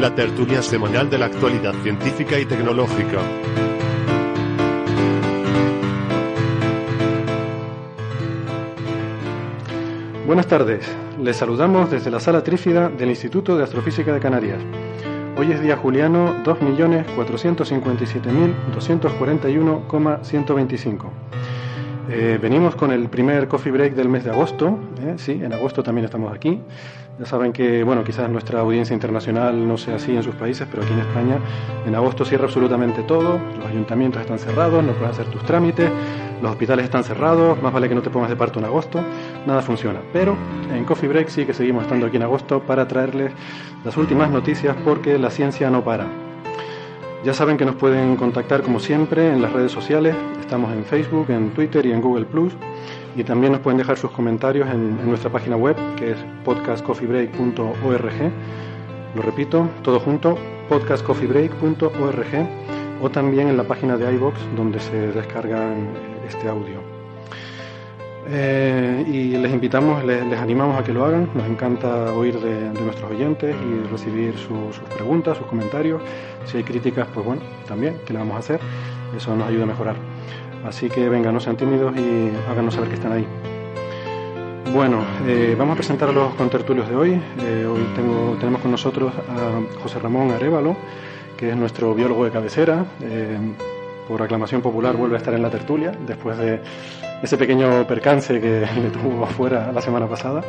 la tertulia semanal de la actualidad científica y tecnológica. Buenas tardes, les saludamos desde la sala trífida del Instituto de Astrofísica de Canarias. Hoy es día juliano 2.457.241,125. Eh, venimos con el primer coffee break del mes de agosto. ¿eh? Sí, en agosto también estamos aquí. Ya saben que, bueno, quizás nuestra audiencia internacional no sea así en sus países, pero aquí en España en agosto cierra absolutamente todo. Los ayuntamientos están cerrados, no puedes hacer tus trámites, los hospitales están cerrados, más vale que no te pongas de parto en agosto, nada funciona. Pero en Coffee Break sí que seguimos estando aquí en agosto para traerles las últimas noticias porque la ciencia no para. Ya saben que nos pueden contactar como siempre en las redes sociales, estamos en Facebook, en Twitter y en Google y también nos pueden dejar sus comentarios en, en nuestra página web que es podcastcoffeebreak.org. Lo repito, todo junto, podcastcoffeebreak.org o también en la página de iBox donde se descargan este audio. Eh, y les invitamos, les, animamos a que lo hagan. Nos encanta oír de, nuestros oyentes y recibir su, sus preguntas, sus comentarios. Si hay críticas, pues bueno, también, ¿qué le vamos a hacer? Eso nos ayuda a mejorar. Así que venga, no sean tímidos y háganos saber que están ahí. Bueno, eh, vamos a presentar a los contertulios de hoy. Eh, hoy tengo, tenemos con nosotros a José Ramón Arevalo, que es nuestro biólogo de cabecera. Por aclamación popular vuelve a estar en la tertulia después de ese pequeño percance que le tuvo afuera la semana pasada.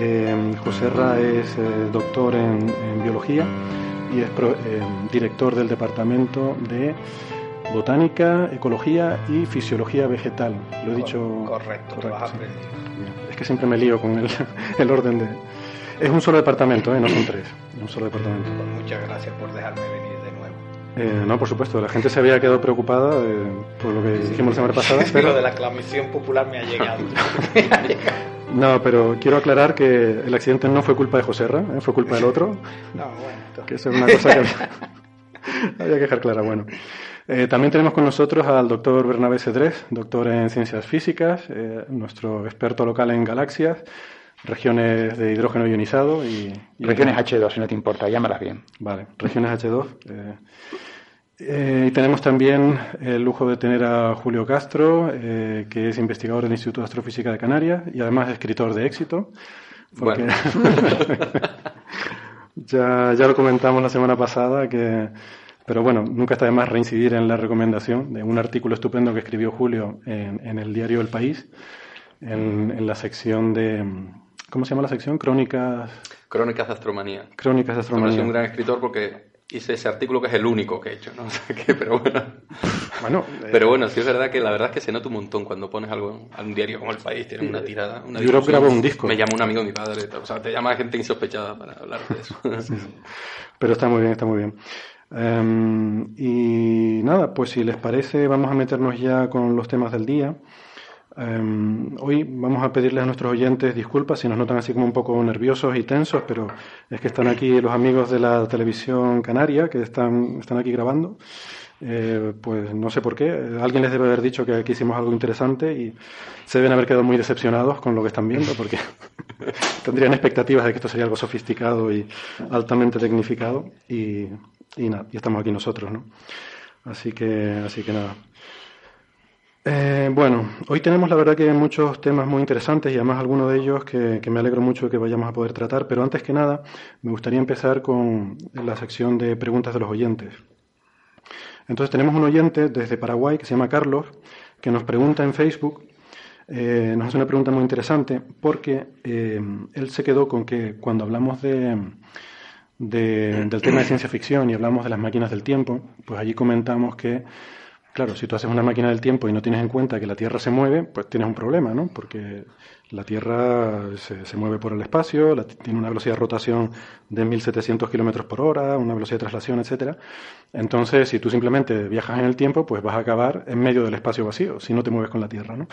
Eh, José Ra es eh, doctor en, en, biología y es pro, eh, director del departamento de botánica, ecología y fisiología vegetal. Lo he dicho correcto. correcto lo has sí. Es que siempre me lío con el, el orden de. Es un solo departamento, ¿eh? no son tres. Un solo departamento. Pues muchas gracias por dejarme venir. Eh, no, por supuesto, la gente se había quedado preocupada eh, por lo que dijimos la semana pasada. Pero lo de la aclamación popular me ha llegado. me ha llegado. No, pero quiero aclarar que el accidente no fue culpa de Joserra, ¿eh? fue culpa del otro. No, bueno. Que eso es una cosa que había, había que dejar clara. Bueno, eh, también tenemos con nosotros al doctor Bernabé Cedrés, doctor en ciencias físicas, eh, nuestro experto local en galaxias, regiones de hidrógeno ionizado y... y regiones H2, si no te importa, llámalas bien. Vale, regiones H2. Eh, eh, y tenemos también el lujo de tener a Julio Castro, eh, que es investigador del Instituto de Astrofísica de Canarias y además escritor de éxito. Porque bueno. ya, ya lo comentamos la semana pasada que pero bueno, nunca está de más reincidir en la recomendación de un artículo estupendo que escribió Julio en, en el diario El País, en, en, la sección de. ¿Cómo se llama la sección? Crónicas. Crónicas de Astromanía. Crónicas de Astromanía. Soy un gran escritor porque hice ese artículo que es el único que he hecho, ¿no? O sea que, pero bueno. bueno eh, pero bueno, sí es verdad que la verdad es que se nota un montón cuando pones algo a un diario como El País, tiene una tirada. Una Yo grabó un disco. Me llama un amigo de mi padre, o sea, te llama gente insospechada para hablar de eso. sí, sí. Pero está muy bien, está muy bien. Um, y nada, pues si les parece, vamos a meternos ya con los temas del día. Um, hoy vamos a pedirles a nuestros oyentes disculpas si nos notan así como un poco nerviosos y tensos, pero es que están aquí los amigos de la televisión canaria que están, están aquí grabando. Eh, pues no sé por qué. Alguien les debe haber dicho que aquí hicimos algo interesante y se deben haber quedado muy decepcionados con lo que están viendo porque tendrían expectativas de que esto sería algo sofisticado y altamente tecnificado y, y nada, y estamos aquí nosotros, ¿no? Así que, así que nada. Eh, bueno, hoy tenemos la verdad que muchos temas muy interesantes y además algunos de ellos que, me alegro mucho que vayamos a poder tratar, pero antes que nada me gustaría empezar con la sección de preguntas de los oyentes. Entonces tenemos un oyente desde Paraguay que se llama Carlos, que nos pregunta en Facebook, eh, nos hace una pregunta muy interesante, porque eh, él se quedó con que cuando hablamos de, del tema de ciencia ficción y hablamos de las máquinas del tiempo, pues allí comentamos que Claro, si tú haces una máquina del tiempo y no tienes en cuenta que la Tierra se mueve, pues tienes un problema, ¿no? Porque la Tierra se, mueve por el espacio, tiene una velocidad de rotación de 1700 kilómetros por hora, una velocidad de traslación, etcétera. Entonces, si tú simplemente viajas en el tiempo, pues vas a acabar en medio del espacio vacío, si no te mueves con la Tierra, ¿no?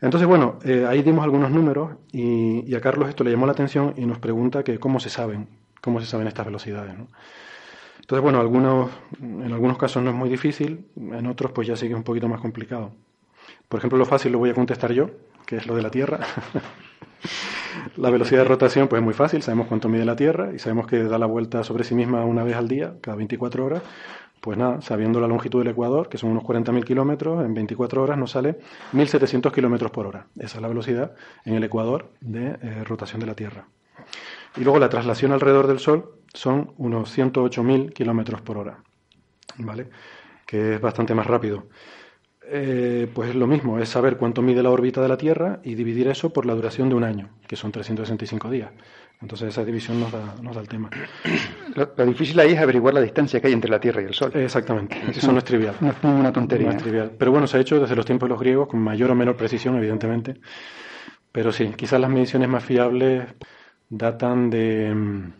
Entonces, bueno, eh, ahí dimos algunos números y, y, a Carlos esto le llamó la atención y nos pregunta que cómo se saben, cómo se saben estas velocidades, ¿no? Entonces, bueno, algunos, en algunos casos no es muy difícil, en otros pues ya sí que es un poquito más complicado. Por ejemplo, lo fácil lo voy a contestar yo, que es lo de la Tierra. la velocidad de rotación pues es muy fácil, sabemos cuánto mide la Tierra y sabemos que da la vuelta sobre sí misma una vez al día, cada 24 horas. Pues nada, sabiendo la longitud del Ecuador, que son unos 40.000 kilómetros, en 24 horas nos sale 1.700 kilómetros por hora. Esa es la velocidad en el Ecuador de eh, rotación de la Tierra. Y luego la traslación alrededor del Sol son unos 108.000 kilómetros por hora, ¿vale? Que es bastante más rápido. Eh, pues es lo mismo, es saber cuánto mide la órbita de la Tierra y dividir eso por la duración de un año, que son 365 días. Entonces esa división nos da, nos da el tema. Lo, difícil ahí es averiguar la distancia que hay entre la Tierra y el Sol. Exactamente, eso no es trivial. No es una tontería. No es trivial. Pero bueno, se ha hecho desde los tiempos de los griegos con mayor o menor precisión, evidentemente. Pero sí, quizás las mediciones más fiables datan de mm,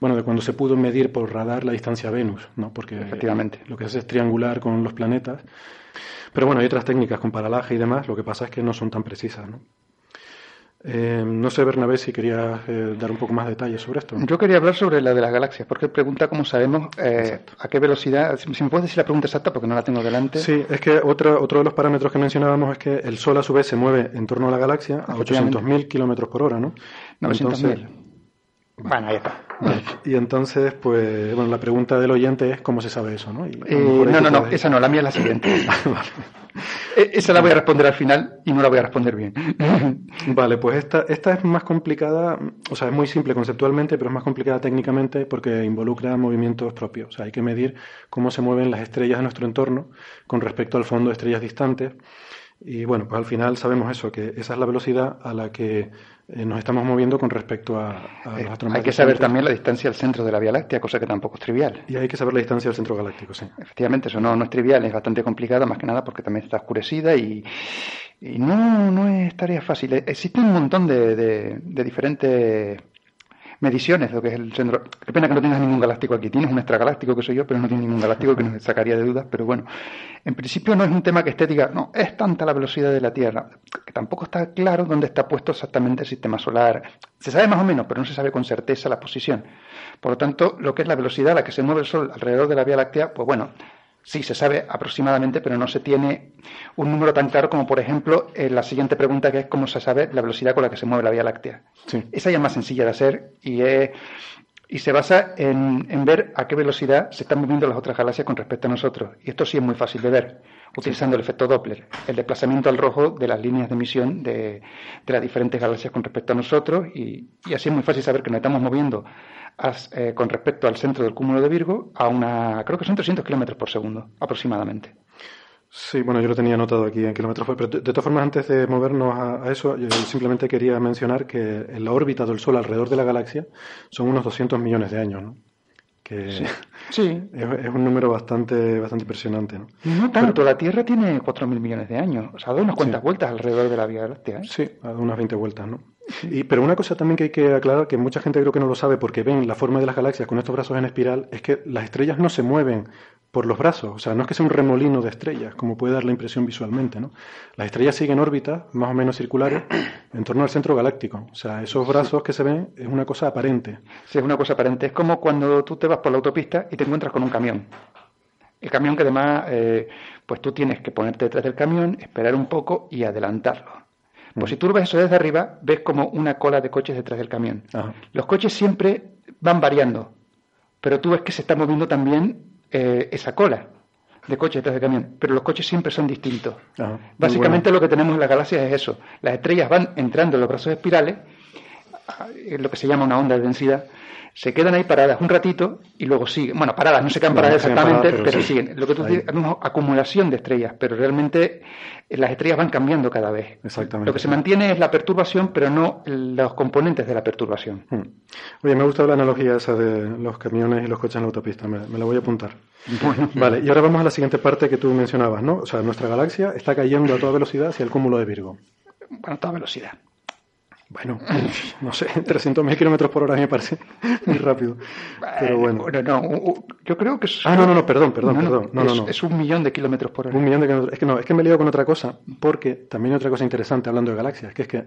bueno, de cuando se pudo medir por radar la distancia a Venus, ¿no? Porque Efectivamente. lo que hace es triangular con los planetas. Pero bueno, hay otras técnicas con paralaje y demás, lo que pasa es que no son tan precisas, ¿no? Eh, no sé, Bernabé, si quería eh, dar un poco más de detalles sobre esto. Yo quería hablar sobre la de las galaxias, porque pregunta cómo sabemos eh, a qué velocidad. Si me puedes decir la pregunta exacta, porque no la tengo delante. Sí, es que otro, otro de los parámetros que mencionábamos es que el Sol a su vez se mueve en torno a la galaxia a 800.000 kilómetros por hora, ¿no? 900.000. Bueno, ahí está. Y entonces, pues, bueno, la pregunta del oyente es cómo se sabe eso, ¿no? Eh, no, no, no, esa no, la mía es la siguiente. E, esa la voy a responder al final y no la voy a responder bien. vale, pues esta, esta es más complicada, o sea, es muy simple conceptualmente, pero es más complicada técnicamente porque involucra movimientos propios. O sea, hay que medir cómo se mueven las estrellas de nuestro entorno con respecto al fondo de estrellas distantes. Y bueno, pues al final sabemos eso, que esa es la velocidad a la que eh, nos estamos moviendo con respecto a, a eh, Hay que saber también la distancia al centro de la Vía Láctea, cosa que tampoco es trivial. Y hay que saber la distancia al centro galáctico, sí. Efectivamente, eso no, no es trivial, es bastante complicado, más que nada porque también está oscurecida y, y no, no es tarea fácil. Existen un montón de, de, de diferentes mediciones lo que es el centro. Qué pena que no tengas ningún galáctico aquí. Tienes un extragaláctico que soy yo, pero no tienes ningún galáctico que nos sacaría de dudas. Pero bueno, en principio no es un tema que esté diga, no, es tanta la velocidad de la Tierra, que tampoco está claro dónde está puesto exactamente el sistema solar. Se sabe más o menos, pero no se sabe con certeza la posición. Por lo tanto, lo que es la velocidad a la que se mueve el Sol alrededor de la Vía Láctea, pues bueno, Sí, se sabe aproximadamente, pero no se tiene un número tan claro como, por ejemplo, en la siguiente pregunta que es cómo se sabe la velocidad con la que se mueve la Vía Láctea. Esa ya es más sencilla de hacer y, y se basa en, en, ver a qué velocidad se están moviendo las otras galaxias con respecto a nosotros. Y esto sí es muy fácil de ver, utilizando el efecto Doppler, el desplazamiento al rojo de las líneas de emisión de, de las diferentes galaxias con respecto a nosotros. Y, y así es muy fácil saber que nos estamos moviendo eh, con respecto al centro del cúmulo de Virgo a una, creo que son 300 kilómetros por segundo aproximadamente. Sí, bueno, yo lo tenía anotado aquí en kilómetros pero de, todas formas, antes de movernos a, eso, yo simplemente quería mencionar que en la órbita del Sol alrededor de la galaxia son unos 200 millones de años, ¿no? Que sí. Es, un número bastante, bastante impresionante, ¿no? No tanto, la Tierra tiene 4.000 millones de años, o sea, da unas cuantas vueltas alrededor de la Vía Láctea. ¿eh? Sí, ha dado unas 20 vueltas, ¿no? Y, pero una cosa también que hay que aclarar, que mucha gente creo que no lo sabe porque ven la forma de las galaxias con estos brazos en espiral, es que las estrellas no se mueven por los brazos, o sea, no es que sea un remolino de estrellas, como puede dar la impresión visualmente, ¿no? Las estrellas siguen órbitas, más o menos circulares, en torno al centro galáctico. O sea, esos brazos que se ven es una cosa aparente. Sí, es una cosa aparente. Es como cuando tú te vas por la autopista y te encuentras con un camión. El camión que además, eh, pues tú tienes que ponerte detrás del camión, esperar un poco y adelantarlo. Pues si tú ves eso desde arriba, ves como una cola de coches detrás del camión. Los coches siempre van variando, pero tú ves que se está moviendo también eh, esa cola de coches detrás del camión, pero los coches siempre son distintos. Básicamente lo que tenemos en las galaxias es eso. Las estrellas van entrando en los brazos espirales lo que se llama una onda de densidad, se quedan ahí paradas un ratito y luego siguen. Bueno, paradas, no se quedan paradas exactamente, pero, siguen. Lo que tú dices es una acumulación de estrellas, pero realmente eh, las estrellas van cambiando cada vez. Exactamente. Lo que se mantiene es la perturbación, pero no los componentes de la perturbación. Hmm. Oye, me gusta la analogía esa de los camiones y los coches en la autopista, me, la voy a apuntar. Bueno. Vale, y ahora vamos a la siguiente parte que tú mencionabas, ¿no? O sea, nuestra galaxia está cayendo a toda velocidad hacia el cúmulo de Virgo. Bueno, a toda velocidad. Bueno, no sé, 300.000 kilómetros por hora me parece muy rápido. Pero bueno. no, yo creo que es. Ah, no, no, no, perdón, perdón, perdón. No, es, no, no. es un millón de kilómetros por hora. Un millón de kilómetros. Es que no, es que me he liado con otra cosa, porque también hay otra cosa interesante hablando de galaxias, que es que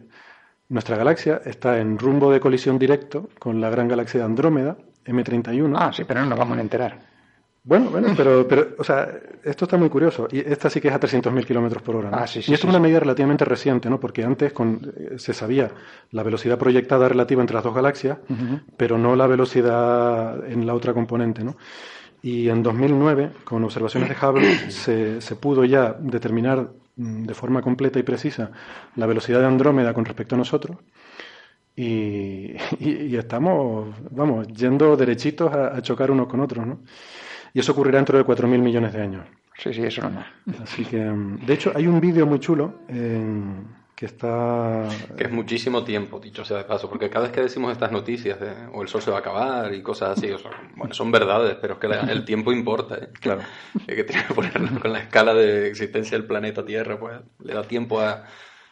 nuestra galaxia está en rumbo de colisión directo con la gran galaxia de Andrómeda, M31. Ah, sí, pero no nos vamos a enterar. Bueno, bueno, pero, pero, o sea, esto está muy curioso. Y esta sí que es a 300.000 kilómetros por hora. ¿no? Ah, sí, sí, y esto es una medida relativamente reciente, ¿no? Porque antes con, eh, se sabía la velocidad proyectada relativa entre las dos galaxias, pero no la velocidad en la otra componente, ¿no? Y en 2009, con observaciones de Hubble, se, se pudo ya determinar mm, de forma completa y precisa la velocidad de Andrómeda con respecto a nosotros. Y, y, estamos, vamos, yendo derechitos a, a chocar unos con otros, ¿no? Y eso ocurrirá dentro de 4.000 millones de años. Sí, sí, eso no. Así que, mm, de hecho, hay un vídeo muy chulo que está... Que es muchísimo tiempo, dicho sea de paso, porque cada vez que decimos estas noticias de o el sol se va a acabar y cosas así, bueno, son verdades, pero es que el tiempo importa. ¿eh? Claro. Es que tiene que ponerlo con la escala de existencia del planeta Tierra, pues le da tiempo a...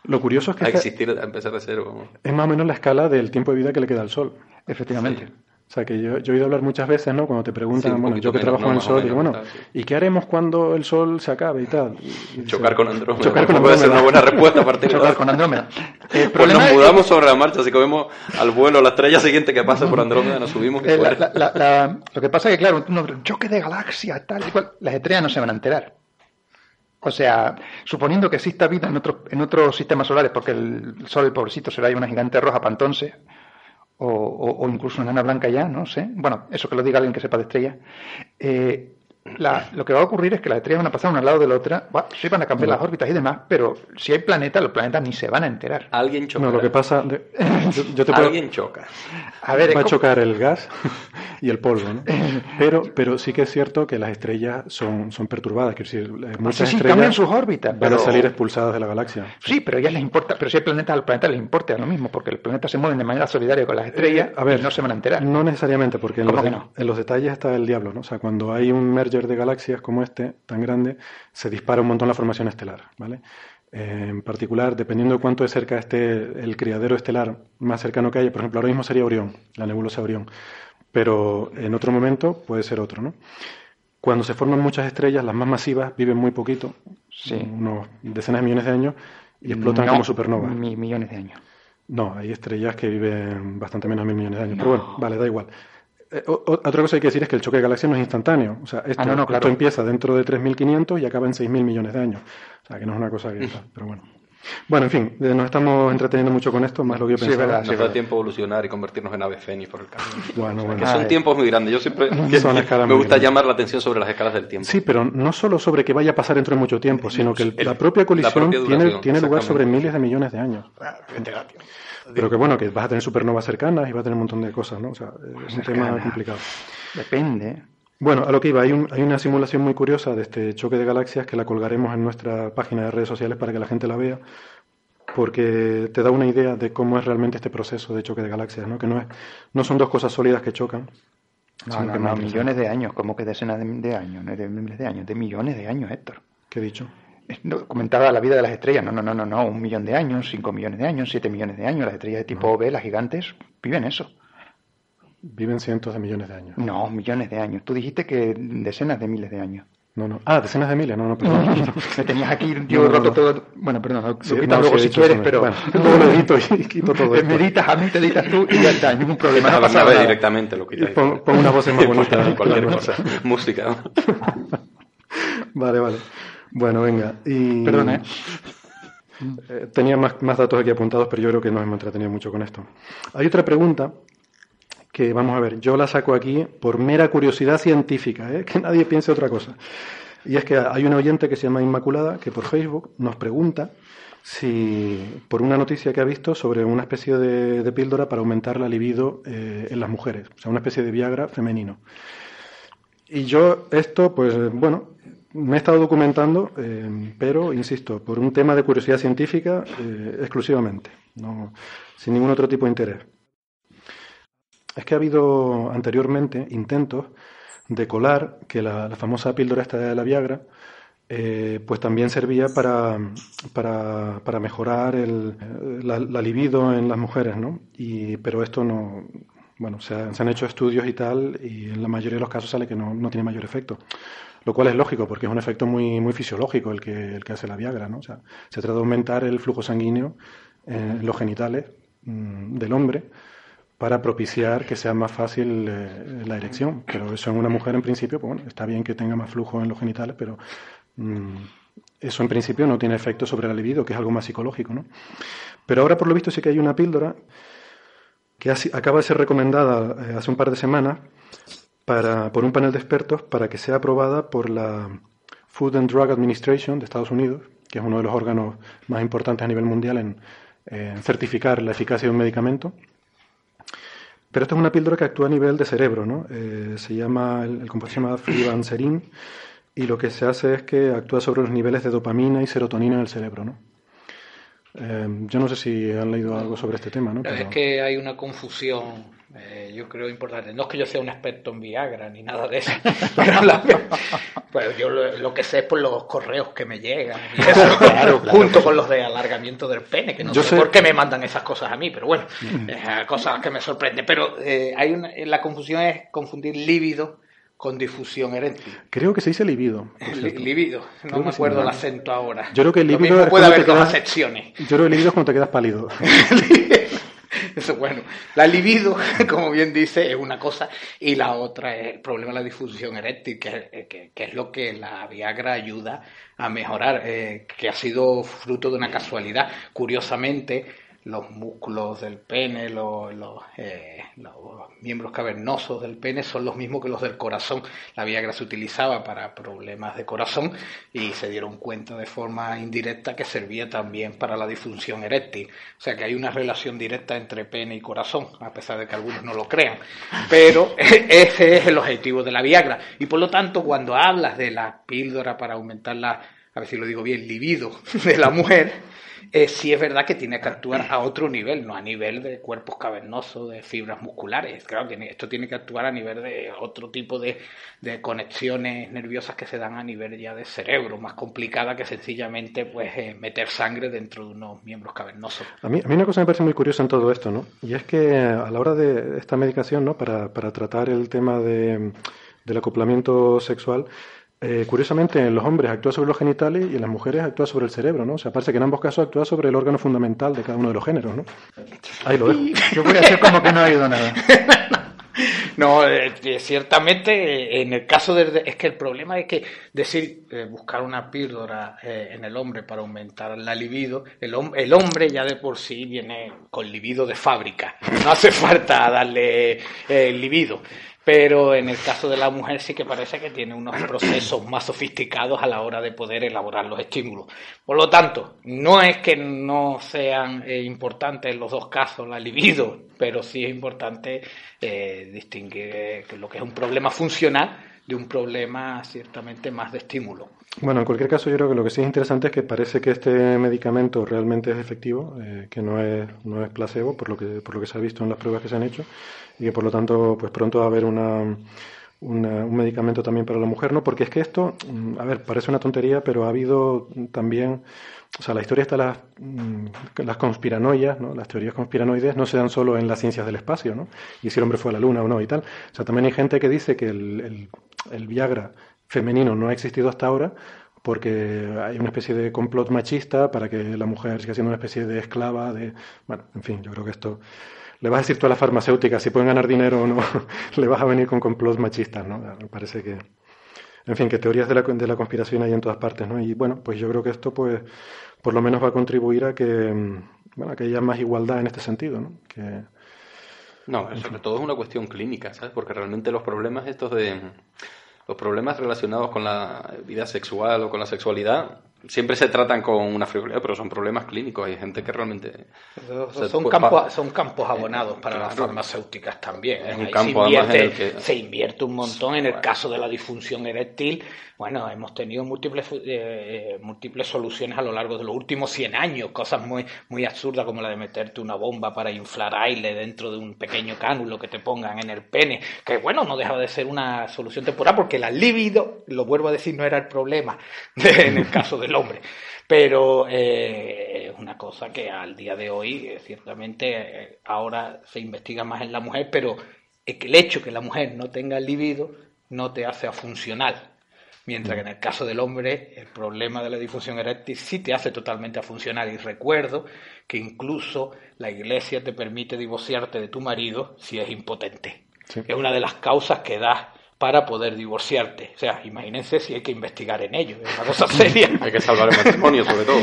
Lo curioso es que... A existir, a empezar de cero. Es más o menos la escala del tiempo de vida que le queda al Sol. Efectivamente. O sea, que yo, yo, he oído hablar muchas veces, ¿no? Cuando te preguntan, bueno, yo que trabajo en el sol, digo, bueno, ¿y qué haremos cuando el sol se acabe y tal? chocar con Andrómeda. Chocar con Puede ser una buena respuesta a partir de Chocar con Andrómeda. pues nos mudamos sobre la marcha, así que vemos al vuelo, la estrella siguiente que pasa por Andrómeda, nos subimos y eh, Lo que pasa es que, claro, un choque de galaxia, tal y cual, las estrellas no se van a enterar. O sea, suponiendo que exista vida en, otros en otros sistemas solares, porque el Sol, el pobrecito, será una gigante roja para entonces, o, o, incluso una nana blanca ya, no sé. Bueno, eso que lo diga alguien que sepa de estrellas. Eh, lo que va a ocurrir es que las estrellas van a pasar una al lado de la otra, sí van a cambiar las órbitas y demás, pero si hay planetas, los planetas ni se van a enterar. Alguien choca. No, lo que pasa. yo, te Alguien choca. A ver, va a chocar el gas y el polvo, ¿no? Pero, pero sí que es cierto que las estrellas son, son perturbadas, que decir, muchas sí, estrellas cambian sus órbitas. Van a salir expulsadas de la galaxia. Sí, pero ya les importa, pero si hay planetas, al planeta les importa lo mismo, porque los planetas se mueven de manera solidaria con las estrellas a ver, y no se van a enterar. No necesariamente, porque en los, en los detalles está el diablo, ¿no? O sea, cuando hay un merger de galaxias como este, tan grande, se dispara un montón la formación estelar, ¿vale? Eh, en particular, dependiendo de cuánto de cerca esté el criadero estelar más cercano que haya, por ejemplo, ahora mismo sería Orión, la nebulosa Orión, pero en otro momento puede ser otro, ¿no? Cuando se forman muchas estrellas, las más masivas viven muy poquito, unos decenas de millones de años, y explotan como supernovas. millones de años. No, hay estrellas que viven bastante menos de mil millones de años. Pero bueno, vale, da igual. Eh, otra cosa que hay que decir es que el choque de galaxias no es instantáneo. O sea, esto, ah, empieza dentro de 3.500 y acaba en 6.000 millones de años. O sea, que no es una cosa que pero bueno. Bueno, en fin, eh, nos estamos entreteniendo mucho con esto, más lo que yo pensaba. Sí, verdad, nos da tiempo evolucionar y convertirnos en aves fénix por el camino. Bueno, bueno. Que son tiempos muy grandes. Yo siempre me gusta llamar la atención sobre las escalas del tiempo. Sí, pero no solo sobre que vaya a pasar dentro de mucho tiempo, sino que la propia colisión tiene, tiene lugar sobre miles de millones de años. Ah, pero que bueno, que vas a tener supernovas cercanas y vas a tener un montón de cosas, ¿no? O sea, es un tema complicado. Depende. Bueno, a lo que iba, hay, hay, una simulación muy curiosa de este choque de galaxias que la colgaremos en nuestra página de redes sociales para que la gente la vea, porque te da una idea de cómo es realmente este proceso de choque de galaxias, ¿no? Que no, es, no son dos cosas sólidas que chocan. No, no, no, millones de años, como que decenas de, de años, no de miles de años, de millones de años, Héctor. ¿Qué he dicho? comentaba la vida de las estrellas. No, no, no, no, no. Un millón de años, cinco millones de años, siete millones de años. Las estrellas de tipo B, las gigantes, viven eso. Viven cientos de millones de años. No, millones de años. Tú dijiste que decenas de miles de años. No, no. Ah, decenas de miles. No, no, perdón. Me tenías aquí, yo roto todo. Bueno, perdón, lo quitas luego si quieres, pero. Bueno, luego lo edito y quito todo. Me editas a mí, te editas tú y ya está, ningún problema. No pasa nada. directamente lo quitas. Pon, pon una voz más bonita. Cualquier cosa. Música. vale, vale. Bueno, venga. Y... Perdón, ¿eh? ¿eh? Tenía más, más, datos aquí apuntados, pero yo creo que nos hemos entretenido mucho con esto. Hay otra pregunta que, vamos a ver, yo la saco aquí por mera curiosidad científica, ¿eh? que nadie piense otra cosa. Y es que hay una oyente que se llama Inmaculada que por Facebook nos pregunta si por una noticia que ha visto sobre una especie de, píldora para aumentar la libido eh, en las mujeres, o sea, una especie de Viagra femenino. Y yo esto, pues bueno, me he estado documentando, eh, pero, insisto, por un tema de curiosidad científica exclusivamente, no, sin ningún otro tipo de interés. Es que ha habido anteriormente intentos de colar que la, famosa píldora esta de la Viagra, eh, pues también servía para, para, mejorar el, la, libido en las mujeres, ¿no? Y, pero esto no, bueno, se, han hecho estudios y tal, y en la mayoría de los casos sale que no, no, tiene mayor efecto. Lo cual es lógico, porque es un efecto muy, muy fisiológico el que, el que hace la Viagra, ¿no? O sea, se trata de aumentar el flujo sanguíneo en los genitales mm, del hombre para propiciar que sea más fácil eh, la erección. Pero eso en una mujer, en principio, pues bueno, está bien que tenga más flujo en los genitales, pero Mm, eso en principio no tiene efecto sobre la libido, que es algo más psicológico. ¿no? Pero ahora por lo visto sí que hay una píldora que acaba de ser recomendada eh, hace un par de semanas para, por un panel de expertos para que sea aprobada por la Food and Drug Administration de Estados Unidos, que es uno de los órganos más importantes a nivel mundial en, certificar la eficacia de un medicamento. Pero esto es una píldora que actúa a nivel de cerebro, ¿no? Eh, se llama, el, el compuesto se llama flibanserin y lo que se hace es que actúa sobre los niveles de dopamina y serotonina en el cerebro, ¿no? Eh, yo no sé si han leído algo sobre este tema, ¿no? Es que hay una confusión, eh, yo creo importante. No es que yo sea un experto en Viagra ni nada de eso, pero yo lo, que sé es por los correos que me llegan, y eso, claro, junto con los de alargamiento del pene, que no sé, por qué me mandan esas cosas a mí, pero bueno, mm. eh, cosas que me sorprenden. Pero hay una, la confusión es confundir líbido con difusión eréctil. Creo que se dice libido. libido, no me acuerdo el acento ahora. Yo creo que el libido puede haber dos acepciones. Yo creo que el libido es cuando te quedas pálido. Eso bueno. La libido, como bien dice, es una cosa y la otra es el problema de la difusión eréctil, que, que, es lo que la Viagra ayuda a mejorar, eh, que ha sido fruto de una casualidad. Curiosamente, los músculos del pene, los, eh, los, miembros cavernosos del pene son los mismos que los del corazón. La Viagra se utilizaba para problemas de corazón y se dieron cuenta de forma indirecta que servía también para la disfunción eréctil. O sea que hay una relación directa entre pene y corazón, a pesar de que algunos no lo crean. Pero ese es el objetivo de la Viagra. Y por lo tanto, cuando hablas de la píldora para aumentar la, a ver si lo digo bien, libido de la mujer, eh, sí es verdad que tiene que actuar a otro nivel, no a nivel de cuerpos cavernosos, de fibras musculares. Claro, tiene, esto tiene que actuar a nivel de otro tipo de, conexiones nerviosas que se dan a nivel ya de cerebro, más complicada que sencillamente pues eh, meter sangre dentro de unos miembros cavernosos. A mí, a mí una cosa me parece muy curiosa en todo esto, ¿no? Y es que a la hora de esta medicación, ¿no? Para, para tratar el tema de, del acoplamiento sexual, eh, curiosamente, en los hombres actúa sobre los genitales y en las mujeres actúa sobre el cerebro, ¿no? O sea, parece que en ambos casos actúa sobre el órgano fundamental de cada uno de los géneros, ¿no? Ahí lo dejo. Yo voy a hacer como que no ha oído nada. No, eh, eh, ciertamente en el caso de... Es que el problema es que decir, buscar una píldora en el hombre para aumentar la libido, el, el, hombre ya de por sí viene con libido de fábrica, no hace falta darle libido pero en el caso de la mujer sí que parece que tiene unos procesos más sofisticados a la hora de poder elaborar los estímulos. Por lo tanto, no es que no sean eh, importantes los dos casos la libido, pero sí es importante eh, distinguir eh, lo que es un problema funcional de un problema ciertamente más de estímulo. Bueno, en cualquier caso, yo creo que lo que sí es interesante es que parece que este medicamento realmente es efectivo, que no es, no es placebo, por lo que, por lo que se ha visto en las pruebas que se han hecho, y que por lo tanto pues pronto va a haber una, un medicamento también para la mujer, ¿no? Porque es que esto, mm, a ver, parece una tontería, pero ha habido también, o sea, la historia está las, mm, las conspiranoias, ¿no? Las teorías conspiranoides no se dan solo en las ciencias del espacio, ¿no? Y si el hombre fue a la luna o no y tal. O sea, también hay gente que dice que el, el, el Viagra femenino no ha existido hasta ahora porque hay una especie de complot machista para que la mujer siga siendo una especie de esclava de... Bueno, en fin, yo creo que esto le vas a decir tú a las farmacéuticas si pueden ganar dinero o no, le vas a venir con complots machistas, ¿no? Me parece que, en fin, que teorías de la, de la conspiración hay en todas partes, ¿no? Y bueno, pues yo creo que esto, pues, por lo menos va a contribuir a que, bueno, que haya más igualdad en este sentido, ¿no? Que, no, sobre todo es una cuestión clínica, ¿sabes? Porque realmente los problemas estos de los problemas relacionados con la vida sexual o con la sexualidad siempre se tratan con una frivolidad, pero son problemas clínicos. Hay gente que realmente. son, campos, son campos abonados para las farmacéuticas también. Es ¿eh? un campo se, invierte, en el que... se invierte un montón en el caso de la disfunción eréctil. Bueno, hemos tenido múltiples, eh, eh, múltiples soluciones a lo largo de los últimos 100 años, cosas muy, muy absurdas como la de meterte una bomba para inflar aire dentro de un pequeño cánulo que te pongan en el pene, que bueno, no deja de ser una solución temporal porque la libido, lo vuelvo a decir, no era el problema en el caso del hombre. Pero eh, es una cosa que al día de hoy, eh, ciertamente, eh, ahora se investiga más en la mujer, pero el hecho que la mujer no tenga libido no te hace a funcional. Mientras que en el caso del hombre, el problema de la disfunción eréctil sí te hace totalmente a funcional. Y recuerdo que incluso la iglesia te permite divorciarte de tu marido si es impotente. Es una de las causas que da para poder divorciarte. O sea, imagínense si hay que investigar en ello, es una cosa seria. hay que salvar el matrimonio, sobre todo.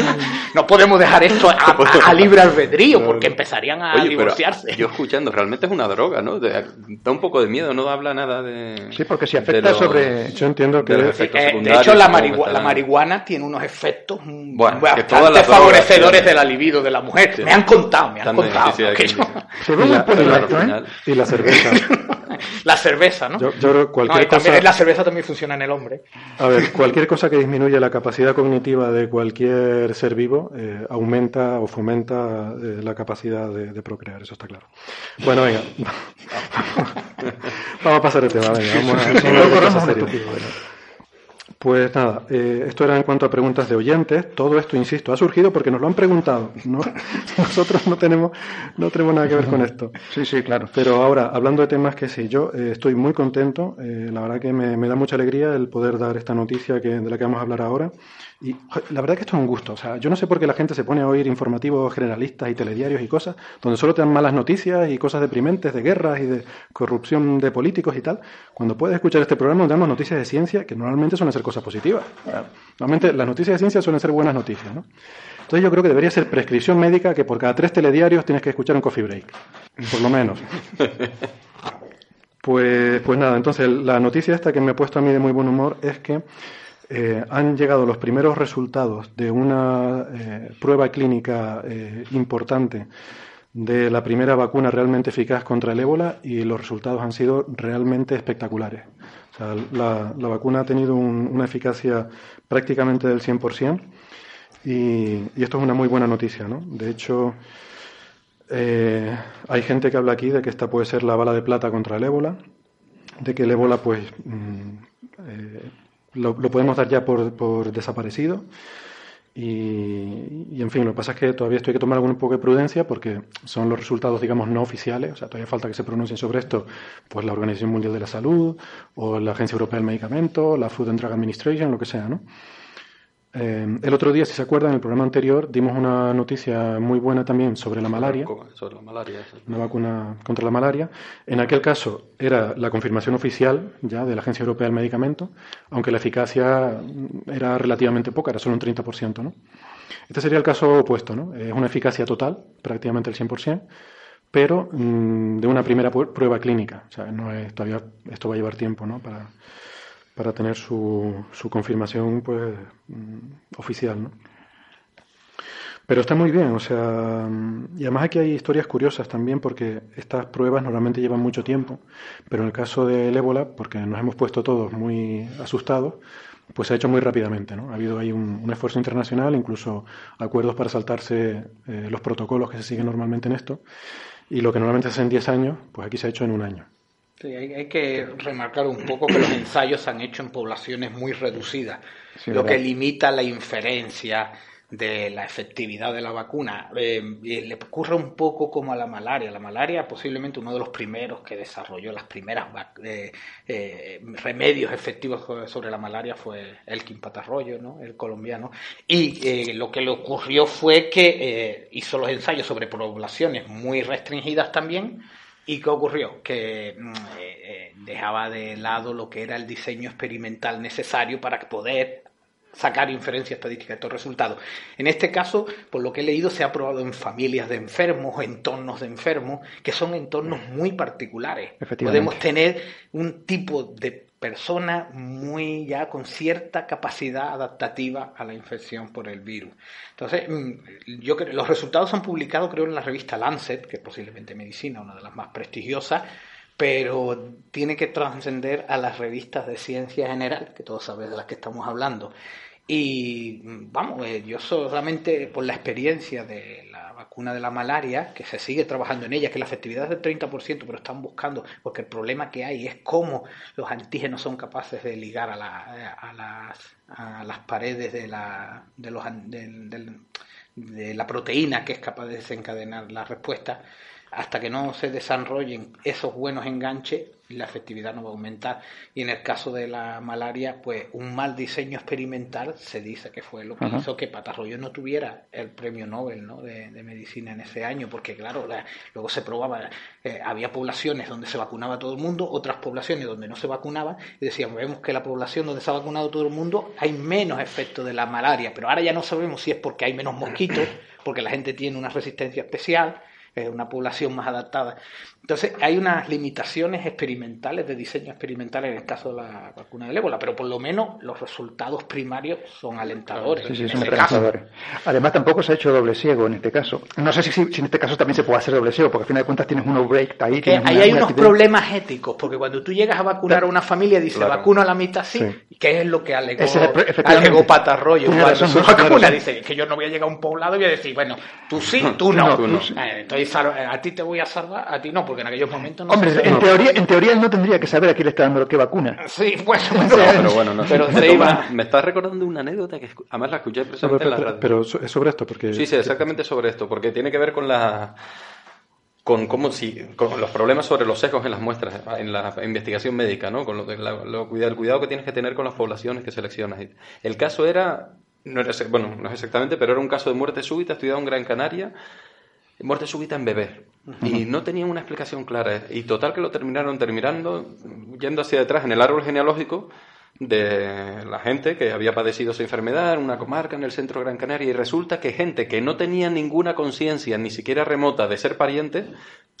no podemos dejar esto a, libre albedrío, porque empezarían a divorciarse. yo escuchando, realmente es una droga, ¿no? da un poco de miedo, no habla nada de... Sí, porque si afecta sobre... Yo entiendo que... De, eh, de hecho, la, la, marihuana tiene unos efectos bueno, bastante favorecedores de la libido de la mujer. Me han contado, me han contado. Se ve y la cerveza. la cerveza, ¿no? Yo, creo cualquier cosa... la cerveza también funciona en el hombre. A ver, cualquier cosa que disminuya la capacidad cognitiva de cualquier ser vivo eh, aumenta o fomenta eh, la capacidad de, procrear, eso está claro. Bueno, venga. vamos a pasar el tema, venga. Vamos a, vamos a pues nada, eh, esto era en cuanto a preguntas de oyentes. Todo esto, insisto, ha surgido porque nos lo han preguntado. Nosotros no tenemos, no tenemos nada que ver con esto. Sí, sí, claro. Pero ahora, hablando de temas que sí, yo eh, estoy muy contento. Eh, la verdad que me, me, da mucha alegría el poder dar esta noticia que, de la que vamos a hablar ahora. Y la verdad que esto es un gusto. O sea, yo no sé por qué la gente se pone a oír informativos generalistas y telediarios y cosas donde solo te dan malas noticias y cosas deprimentes de guerras y de corrupción de políticos y tal. Cuando puedes escuchar este programa donde damos noticias de ciencia que normalmente suelen ser cosas positivas. Normalmente las noticias de ciencia suelen ser buenas noticias, ¿no? Entonces yo creo que debería ser prescripción médica que por cada tres telediarios tienes que escuchar un coffee break. Por lo menos. Pues, pues nada, entonces la noticia esta que me ha puesto a mí de muy buen humor es que eh, han llegado los primeros resultados de una eh, prueba clínica eh, importante de la primera vacuna realmente eficaz contra el ébola y los resultados han sido realmente espectaculares. la, vacuna ha tenido una eficacia prácticamente del 100% y, y, esto es una muy buena noticia. ¿no? De hecho, hay gente que habla aquí de que esta puede ser la bala de plata contra el ébola, de que el ébola pues mm, lo, podemos dar ya por, por desaparecido. Y, en fin, lo que pasa es que todavía esto hay que tomar algún poco de prudencia porque son los resultados, digamos, no oficiales. O sea, todavía falta que se pronuncien sobre esto pues la Organización Mundial de la Salud o la Agencia Europea del Medicamento, la Food and Drug Administration, lo que sea, ¿no? Eh, el otro día, si se acuerdan, en el programa anterior dimos una noticia muy buena también sobre la malaria. Sobre la malaria. Una vacuna contra la malaria. En aquel caso era la confirmación oficial ya de la Agencia Europea del Medicamento, aunque la eficacia era relativamente poca, era solo un 30%. ¿no? Este sería el caso opuesto, ¿no? Es una eficacia total, prácticamente el 100%, pero mm, de una primera prueba clínica. O sea, no es, todavía esto va a llevar tiempo ¿no? para para tener su, su confirmación pues mm, oficial, ¿no? Pero está muy bien, o sea, y además aquí hay historias curiosas también porque estas pruebas normalmente llevan mucho tiempo, pero en el caso del ébola, porque nos hemos puesto todos muy asustados, pues se ha hecho muy rápidamente, ¿no? Ha habido ahí un, esfuerzo internacional, incluso acuerdos para saltarse eh, los protocolos que se siguen normalmente en esto, y lo que normalmente se hace en 10 años, pues aquí se ha hecho en un año. Sí, hay, que remarcar un poco que los ensayos se han hecho en poblaciones muy reducidas, lo que limita la inferencia de la efectividad de la vacuna. Eh, le ocurre un poco como a la malaria. La malaria posiblemente uno de los primeros que desarrolló las primeras eh, eh, remedios efectivos sobre la malaria fue Elkin Patarroyo, ¿no? el colombiano. Y lo que le ocurrió fue que hizo los ensayos sobre poblaciones muy restringidas también, ¿Y qué ocurrió? Que mm, eh, eh, dejaba de lado lo que era el diseño experimental necesario para poder sacar inferencia estadística de estos resultados. En este caso, por lo que he leído, se ha probado en familias de enfermos, entornos de enfermos, que son entornos muy particulares. Podemos tener un tipo de personas muy ya con cierta capacidad adaptativa a la infección por el virus. Entonces, mm, yo los resultados son publicados creo en la revista Lancet, que es posiblemente medicina, una de las más prestigiosas, pero tiene que trascender a las revistas de ciencia general, que todos sabéis de las que estamos hablando. Y mm, vamos, eh, yo solamente por la experiencia de vacuna de la malaria, que se sigue trabajando en ella, que la efectividad es del 30%, pero están buscando, porque el problema que hay es cómo los antígenos son capaces de ligar a, la, a, las, a las paredes de la, de, los, de la proteína que es capaz de desencadenar la respuesta hasta que no se desarrollen esos buenos enganches, la efectividad no va a aumentar. Y en el caso de la malaria, pues un mal diseño experimental se dice que fue lo que hizo que Patarroyo no tuviera el premio Nobel ¿no? de, medicina en ese año, porque claro, luego se probaba, eh, había poblaciones donde se vacunaba todo el mundo, otras poblaciones donde no se vacunaba, y decían, vemos que la población donde se ha vacunado todo el mundo hay menos efecto de la malaria, pero ahora ya no sabemos si es porque hay menos mosquitos, porque la gente tiene una resistencia especial, una población más adaptada. Entonces, hay unas limitaciones experimentales, de diseño experimental en el caso de la vacuna del ébola, pero por lo menos los resultados primarios son alentadores. Sí, sí, son alentadores. Además, tampoco se ha hecho doble ciego en este caso. No sé si, si, en este caso también se puede hacer doble ciego, porque al final de cuentas tienes un outbreak ahí. ahí hay unos problemas éticos, porque cuando tú llegas a vacunar a una familia, dice vacuno a la mitad sí, que es lo que alegó, alegó Patarroyo cuando su vacuna. Dice que yo no voy a llegar a un poblado y voy a decir, bueno, tú sí, tú no. Eh, entonces, a ti te voy a salvar, a ti no, porque en aquellos momentos no Hombre, en, teoría, en teoría él no tendría que saber a quién le está dando qué vacuna. Sí, bueno, pero bueno, no pero me, iba... me estás recordando una anécdota que además la escuché precisamente pero, en la radio. Pero es sobre esto, porque... Sí, sí, exactamente sobre esto, porque tiene que ver con la con cómo si con los problemas sobre los sesgos en las muestras en la investigación médica no con lo, lo, el cuidado que tienes que tener con las poblaciones que seleccionas. El caso era no era bueno no es exactamente pero era un caso de muerte súbita estudiado en Gran Canaria muerte súbita en bebé. Y no tenían una explicación clara. Y total que lo terminaron terminando yendo hacia detrás en el árbol genealógico de la gente que había padecido esa enfermedad en una comarca en el centro de Gran Canaria y resulta que gente que no tenía ninguna conciencia ni siquiera remota de ser parientes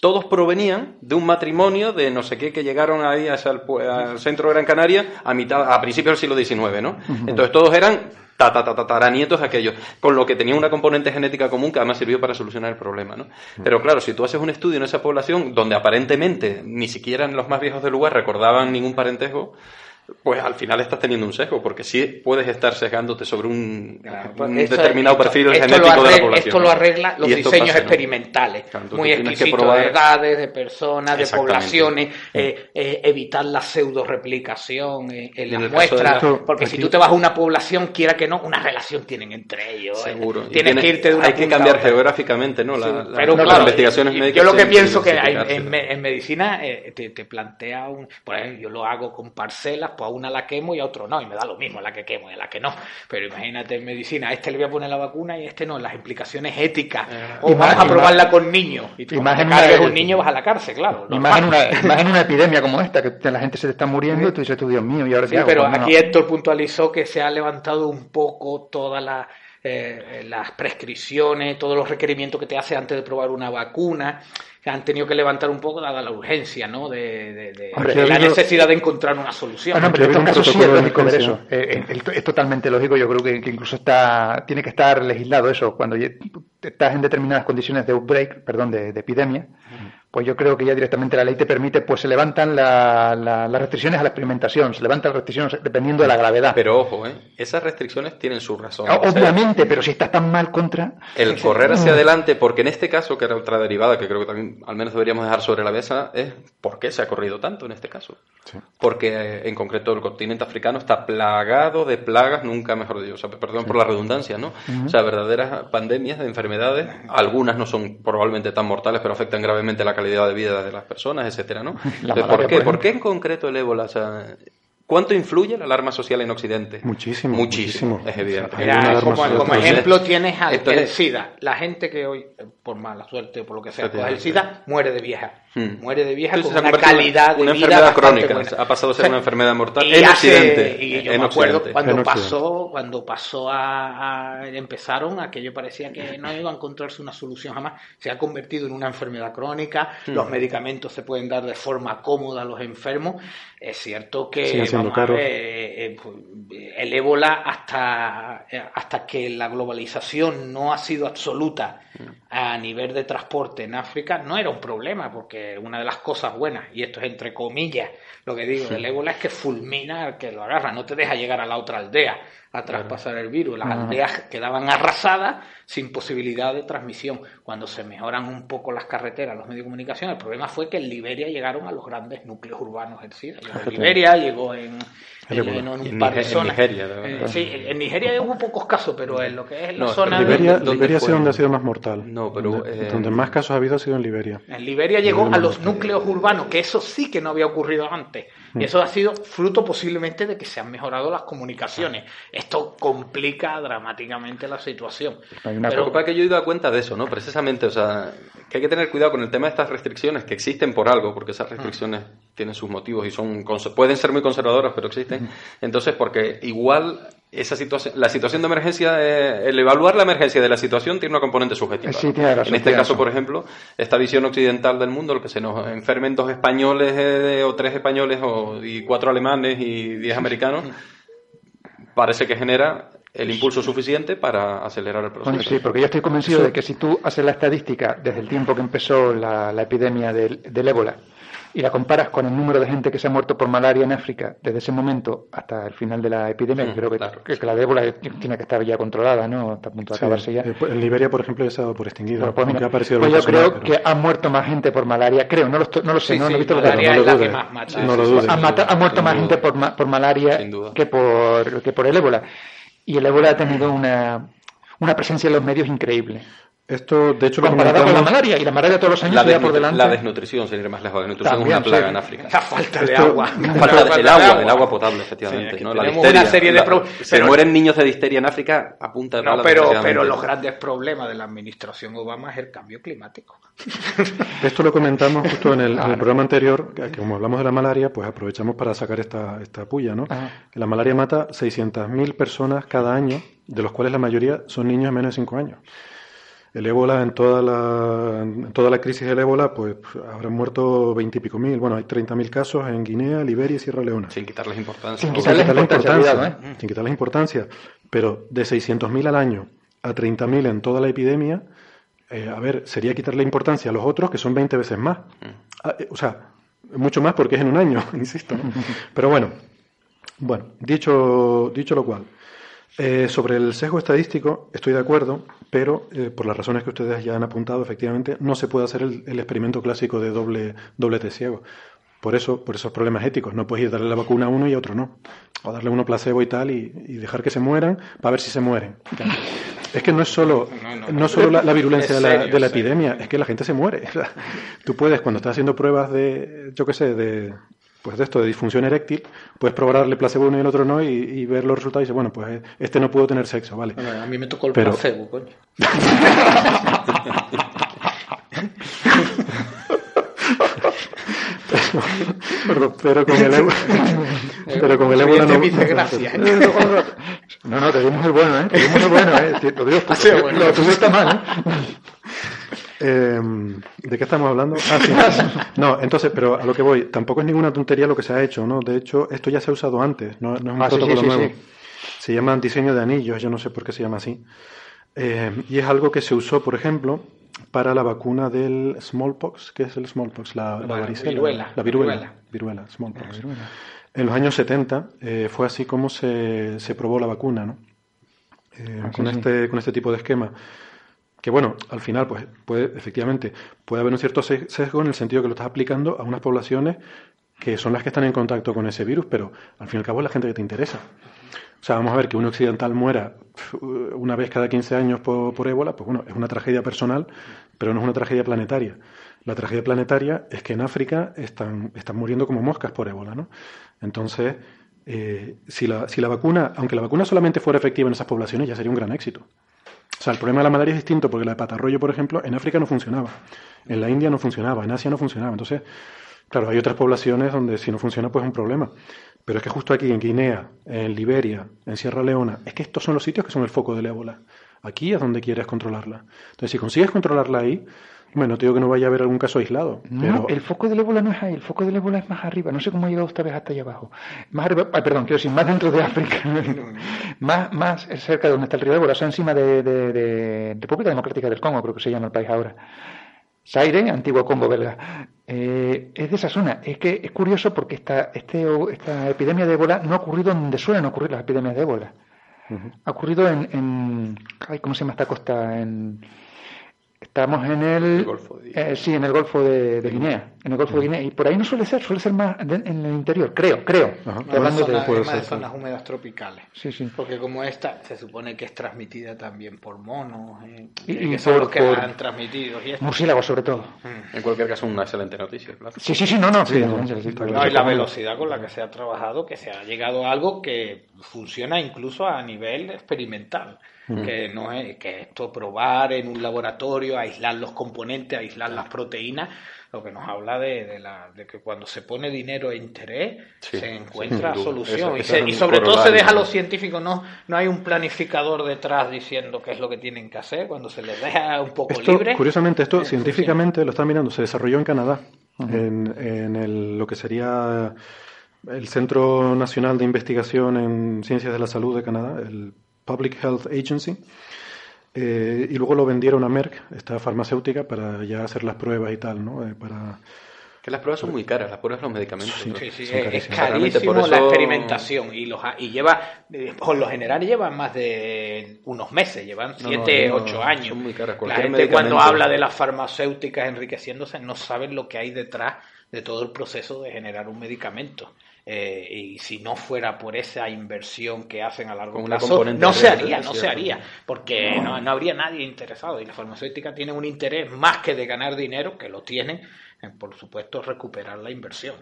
todos provenían de un matrimonio de no sé qué que llegaron ahí al centro de Gran Canaria a mitad a principios del siglo XIX, ¿no? Entonces todos eran tataranietos aquellos, con lo que tenía una componente genética común que además sirvió para solucionar el problema, ¿no? Pero claro, si tú haces un estudio en esa población donde aparentemente ni siquiera los más viejos del lugar recordaban ningún parentesco, pues al final estás teniendo un sesgo, porque sí puedes estar sesgándote sobre un, pues determinado perfil genético de la población. Esto lo arregla los diseños experimentales, muy exquisitos de edades, de personas, de poblaciones, eh, eh, evitar la pseudo replicación eh, en, las muestras, porque si tú te vas a una población, quiera que no, una relación tienen entre ellos. Seguro. Tienes que irte de una Hay que cambiar geográficamente, ¿no? pero las investigaciones médicas. Yo lo que pienso que en, en, medicina te, te, plantea un. Por ejemplo, yo lo hago con parcelas pues a una la quemo y a otro no, y me da lo mismo la que quemo y a la que no. Pero imagínate en medicina, a este le voy a poner la vacuna y a este no, las implicaciones éticas. Eh, o vamos a probarla con niños. Y tú cargas un niño vas a la cárcel, claro. Imagina una, una, epidemia como esta, que la gente se te está muriendo y tú dices, tú, Dios mío, y ahora sí, pero aquí Héctor puntualizó que se ha levantado un poco toda la eh, las prescripciones, todos los requerimientos que te hace antes de probar una vacuna, que han tenido que levantar un poco dada la urgencia, ¿no? De, la necesidad de encontrar una solución. Ah, en estos casos sí es lógico ver eso. Eh, eh, es totalmente lógico. Yo creo que, incluso está tiene que estar legislado eso. Cuando estás en determinadas condiciones de outbreak, perdón, de, epidemia, pues yo creo que ya directamente la ley te permite, pues se levantan las restricciones a la experimentación, se levantan las restricciones dependiendo de la gravedad. Pero ojo, ¿eh? esas restricciones tienen su razón. Obviamente, pero si estás tan mal contra... El correr hacia adelante, porque en este caso, que era otra derivada que creo que también al menos deberíamos dejar sobre la mesa, es por qué se ha corrido tanto en este caso. Porque eh, en concreto el continente africano está plagado de plagas, nunca mejor dicho, o sea, perdón por la redundancia, ¿no? O sea, verdaderas pandemias de enfermedades, algunas no son probablemente tan mortales, pero afectan gravemente la calidad de vida de las personas, etcétera, ¿no? ¿por, qué? ¿por qué en concreto el ébola? ¿Cuánto influye la alarma social en Occidente? Muchísimo. Muchísimo, es evidente. como, ejemplo tienes al el SIDA. La gente que hoy, por mala suerte o por lo que sea, el SIDA muere de vieja Hmm. Muere de vieja Entonces, con una calidad de una vida enfermedad crónica. buena. Ha pasado a ser una enfermedad mortal Y en hace- Occidente. Y yo en me acuerdo Occidente. cuando En Occidente. pasó, cuando pasó a, a- empezaron, aquello parecía que no iba a encontrarse una solución jamás. Se ha convertido en una enfermedad crónica. Hmm. Los medicamentos se pueden dar de forma cómoda a los enfermos. Es cierto que vamos a ver, eh, eh, pues, el ébola hasta eh, hasta que la globalización no ha sido absoluta a nivel de transporte en África no era un problema porque una de las cosas buenas y esto es entre comillas lo que digo del ébola es que fulmina al que lo agarra no te deja llegar a la otra aldea a traspasar el virus las aldeas quedaban arrasadas sin posibilidad de transmisión cuando se mejoran un poco las carreteras los medios de comunicación el problema fue que en Liberia llegaron a los grandes núcleos urbanos del SIDA Llegó en Liberia llegó en, en un en par de Nige- en zonas Nigeria. Eh, sí en Nigeria hubo pocos casos pero en lo que es la No, zona Liberia, ¿dónde Liberia ha sido donde ha sido más mortal. No, pero, Donde, eh, donde más casos ha habido ha sido en Liberia. En Liberia llegó a los núcleos urbanos, que eso sí que no había ocurrido antes. Y eso ha sido fruto posiblemente de que se han mejorado las comunicaciones. Esto complica dramáticamente la situación. Hay una Lo Pero- es que yo he ido a cuenta de eso, ¿no? Precisamente, o sea, que hay que tener cuidado con el tema de estas restricciones que existen por algo, porque esas restricciones tienen sus motivos y son pueden ser muy conservadoras, pero existen. Entonces, porque igual esa situación, la situación de emergencia, eh, el evaluar la emergencia de la situación tiene una componente subjetiva. Sí, ¿no? tiene razón, en este tiene caso, razón. por ejemplo, esta visión occidental del mundo, lo que se nos enfermen dos españoles eh, o tres españoles o, y cuatro alemanes y diez americanos, parece que genera el impulso suficiente para acelerar el proceso. Bueno, sí, porque yo estoy convencido de que si tú haces la estadística desde el tiempo que empezó la, la epidemia del, del ébola y la comparas con el número de gente que se ha muerto por malaria en África desde ese momento hasta el final de la epidemia, que Mm, creo que, claro. que la ébola tiene que estar ya controlada, ¿no? Está a punto de Sí, acabarse ya. eh, En Liberia, por ejemplo, ya se ha dado por extinguida. Bueno, pues mira, pues yo creo pero- que ha muerto más gente por malaria, creo, no lo, estoy- no lo sé, Sí, no, sí, no he visto los datos. no lo la que dudes. más mata. No lo Sí, sí, dudes. sí. Ha, mata- ha muerto Sin más duda. gente por, ma- por malaria que por, que por el ébola. Y el ébola ha tenido una, una presencia en los medios increíble. Esto, de hecho, lo Comparada con la malaria, y la malaria todos los años La, se por delante. la desnutrición, sin ir más lejos. La desnutrición También, es una plaga sí. en África. La falta de Esto- agua. Falta de- el agua, el agua potable, efectivamente. Sí, ¿no? La una serie de La- pro- se pero- mueren niños de disteria en África a punta de No, pero, pero los grandes problemas de la administración Obama es el cambio climático. Esto lo comentamos justo en el, en el programa anterior, que como hablamos de la malaria, pues aprovechamos para sacar esta, esta puya, ¿no? La malaria mata 600.000 personas cada año, de los cuales la mayoría son niños de menos de 5 años. El ébola, en toda la, en toda la crisis del ébola, pues habrán muerto 20 y pico mil. Bueno, hay 30.000 casos en Guinea, Liberia y Sierra Leona. Sin quitarles importancia. Sin Sin quitarle quitarle importancia, importancia, ¿eh? sin quitarle importancia. Pero de 600.000 al año a 30.000 en toda la epidemia, eh, a ver, sería quitarle importancia a los otros, que son 20 veces más. Ah, eh, o sea, mucho más porque es en un año, insisto. ¿no? Pero bueno, bueno, dicho, dicho lo cual, eh, sobre el sesgo estadístico estoy de acuerdo, pero eh, por las razones que ustedes ya han apuntado, efectivamente, no se puede hacer el, el experimento clásico de doble, doblete ciego. Por eso, por esos problemas éticos, no puedes ir a darle la vacuna a uno y a otro no. O darle uno placebo y tal y, y dejar que se mueran para ver si se mueren. Es que no es solo, No, no, no, no. solo la, la virulencia de la, de la epidemia, es que la gente se muere. Tú puedes, cuando estás haciendo pruebas de, yo qué sé, de, pues de esto, de disfunción eréctil, puedes probar darle placebo uno y el otro no y, y ver los resultados y dices, bueno, pues este no pudo tener sexo, vale. A mí me tocó el Pero- placebo, coño. Pero, pero con el ébola, pero con el ébola no. me gracias. No, no, te dimos el bueno, ¿eh? Te dimos el bueno, ¿eh? Lo digo, bueno. lo tuyo está mal, ¿eh? Eh, ¿De qué estamos hablando? Ah, sí. No, entonces, pero a lo que voy, tampoco es ninguna tontería lo que se ha hecho, ¿no? De hecho, esto ya se ha usado antes, no, no es un Ah, sí, protocolo sí, nuevo. Se llama diseño de anillos, yo no sé por qué se llama así. Eh, y es algo que se usó, por ejemplo, para la vacuna del smallpox. ¿Qué es el smallpox? La, la varicela. viruela, La viruela. viruela. Viruela, smallpox. En los años 70 eh, fue así como se, se probó la vacuna, ¿no? Eh, Ah, con, este, con este tipo de esquema. Que bueno, al final, pues puede, efectivamente, puede haber un cierto se- sesgo en el sentido que lo estás aplicando a unas poblaciones que son las que están en contacto con ese virus, pero al fin y al cabo es la gente que te interesa. O sea, vamos a ver que un occidental muera pf, una vez cada 15 años por, por ébola, pues bueno, es una tragedia personal, pero no es una tragedia planetaria. La tragedia planetaria es que en África están, están muriendo como moscas por ébola, ¿no? Entonces, eh, si, la, si la vacuna, aunque la vacuna solamente fuera efectiva en esas poblaciones, ya sería un gran éxito. O sea, el problema de la malaria es distinto porque la de patarroyo, por ejemplo, en África no funcionaba, en la India no funcionaba, en Asia no funcionaba. Entonces, claro, hay otras poblaciones donde si no funciona, pues es un problema. Pero es que justo aquí, en Guinea, en Liberia, en Sierra Leona, es que estos son los sitios que son el foco del ébola. Aquí es donde quieres controlarla. Entonces, si consigues controlarla ahí, bueno, te digo que no vaya a haber algún caso aislado. No, el foco del ébola no es ahí, el foco del ébola es más arriba. No sé cómo ha llegado esta vez hasta allá abajo. Más arriba, perdón, quiero decir, más dentro de África. más, más cerca de donde está el río Ébola, o sea, encima de, de, República Democrática del Congo, creo que se llama el país ahora. Zaire, antiguo Congo belga. Eh, es de esa zona. Es que es curioso porque esta, este, esta epidemia de ébola no ha ocurrido donde suelen ocurrir las epidemias de ébola. Ha ocurrido en, en ay, ¿cómo se llama esta costa? En, Estamos en el, Golfo de... Eh, sí, en el Golfo de, Guinea, en el Golfo de Guinea y por ahí no suele ser, suele ser más en el interior, creo, creo. Hablando de, de zonas húmedas tropicales. Sí, sí. Porque como esta se supone que es transmitida también por monos, eh, y, que son los que han transmitido y murciélagos sobre todo. Mm. En cualquier caso, una excelente noticia. Claro. Sí, sí, sí, no, no, sí, no, y la velocidad con la que se ha trabajado, que se ha llegado a algo que funciona incluso a nivel experimental que no es que esto probar en un laboratorio, aislar los componentes, aislar las proteínas, lo que nos habla de, la, de que cuando se pone dinero e interés se encuentra solución. Y, sobre todo se deja a los científicos, no, no hay un planificador detrás diciendo qué es lo que tienen que hacer, cuando se les deja un poco libre. Curiosamente, esto científicamente lo están mirando, se desarrolló en Canadá, en, en el, lo que sería el Centro Nacional de Investigación en Ciencias de la Salud de Canadá, el Public Health Agency, eh, y luego lo vendieron a Merck, esta farmacéutica, para ya hacer las pruebas y tal, ¿no? Eh, para, que las pruebas son muy caras, las pruebas de los medicamentos. Sí, sí, es carísimo la experimentación y, los, y lleva, por lo general llevan más de unos meses, llevan 7, 8 años. Son muy caras. La gente cuando habla de las farmacéuticas enriqueciéndose no saben lo que hay detrás de todo el proceso de generar un medicamento. Eh, y si no fuera por esa inversión que hacen a largo plazo, no se haría, no se haría, porque no. habría nadie interesado. Y la farmacéutica tiene un interés más que de ganar dinero, que lo tienen, en, por supuesto, recuperar la inversión.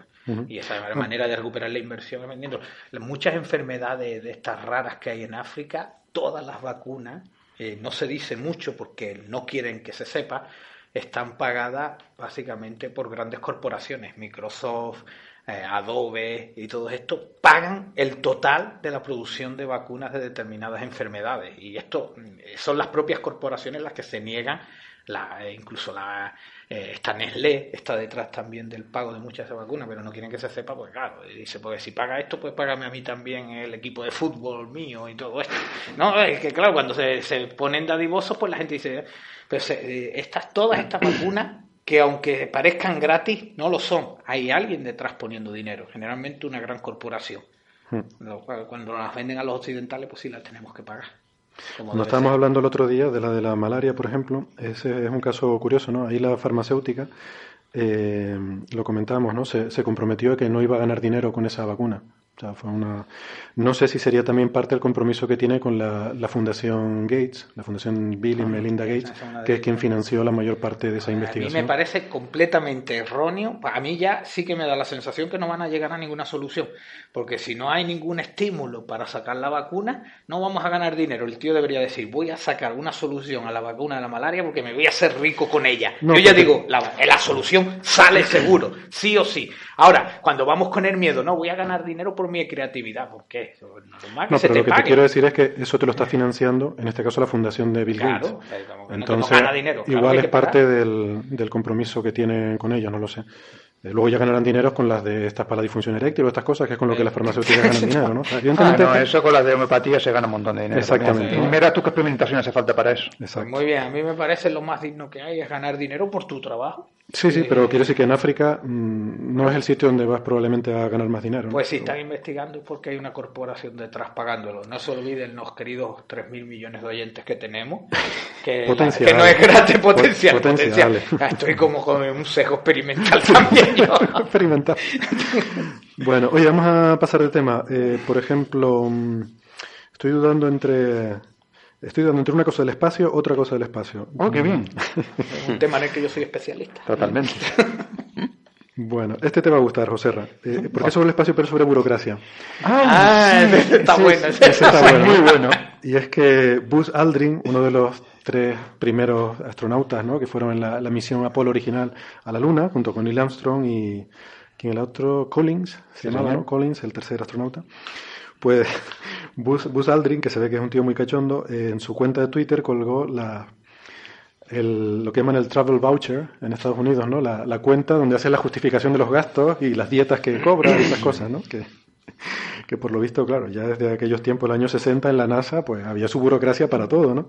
Y esa manera de recuperar la inversión es vendiendo. Muchas enfermedades de estas raras que hay en África, todas las vacunas, eh, no se dice mucho porque no quieren que se sepa, están pagadas básicamente por grandes corporaciones, Microsoft, eh, Adobe y todo esto, pagan el total de la producción de vacunas de determinadas enfermedades. Y esto eh, son las propias corporaciones las que se niegan, la, eh, incluso la, esta Nestlé está detrás también del pago de muchas vacunas, pero no quieren que se sepa, porque claro, dice, porque si paga esto, pues págame a mí también el equipo de fútbol mío y todo esto. No, es que claro, cuando se, se ponen dadivosos, pues la gente dice, pues estas, todas estas vacunas que aunque parezcan gratis, no lo son. Hay alguien detrás poniendo dinero, generalmente una gran corporación. Hmm. Cuando las venden a los occidentales, pues sí las tenemos que pagar. Cuando estábamos hablando el otro día de la de la malaria, por ejemplo, ese es un caso curioso, ¿no? Ahí la farmacéutica, eh, lo comentábamos, ¿no? Se, se comprometió a que no iba a ganar dinero con esa vacuna fue una... No sé si sería también parte del compromiso que tiene con la, Fundación Gates, la Fundación Bill y ah, Melinda Gates, que es quien financió la mayor parte de esa investigación. A mí me parece completamente erróneo. A mí ya sí que me da la sensación que no van a llegar a ninguna solución, porque si no hay ningún estímulo para sacar la vacuna, no vamos a ganar dinero. El tío debería decir, voy a sacar una solución a la vacuna de la malaria porque me voy a hacer rico con ella. Yo ya digo, la, la solución sale seguro, sí o sí. Ahora, cuando vamos con el miedo, no, voy a ganar dinero por mi creatividad, ¿por qué? no, pero lo que te quiero decir es que eso te lo está financiando, en este caso la fundación de Bill Gates. Entonces, igual es parte del, del compromiso que tiene con ellos, no lo sé. Eh, luego ya ganarán dinero con las de estas para la disfunción eréctil o estas cosas, que es con lo que las farmacéuticas ganan dinero, ¿no? Ah, no, eso con las de homeopatía se gana un montón de dinero. Exactamente. Y mira tú qué experimentación hace falta para eso. Pues muy bien, a mí me parece lo más digno que hay es ganar dinero por tu trabajo. Sí, sí, pero quiero decir que en África mm, no es el sitio donde vas probablemente a ganar más dinero. Pues si están investigando es porque hay una corporación detrás pagándolo. No se olviden los queridos 3.000 millones de oyentes que tenemos, que, que no es gratis potencial. potencial. Ah, estoy como con un sesgo experimental también. Experimental. bueno, oye, vamos a pasar de tema. Eh, por ejemplo, mm, estoy dudando entre Estoy dando entre una cosa del espacio, otra cosa del espacio. Oh, qué bien. Un tema en el que yo soy especialista. Totalmente. Bueno, este te va a gustar, José Ra. Eh, ¿Por qué sobre el espacio, pero sobre burocracia? Ah, ese está Sí, bueno. ese está bueno. Muy bueno. Y es que Buzz Aldrin, uno de los tres primeros astronautas ¿no? que fueron en la, la misión Apolo original a la Luna, junto con Neil Armstrong y ¿quién el otro? Collins, se llamaba, ¿no? Collins, el tercer astronauta. Pues Buzz, Buzz Aldrin, que se ve que es un tío muy cachondo, eh, en su cuenta de Twitter colgó la, el- lo que llaman el travel voucher en Estados Unidos, ¿no? La, la cuenta donde hace la justificación de los gastos y las dietas que cobra y esas cosas, ¿no? Que, que por lo visto, claro, ya desde aquellos tiempos, el año 60 en la NASA, pues había su burocracia para todo, ¿no?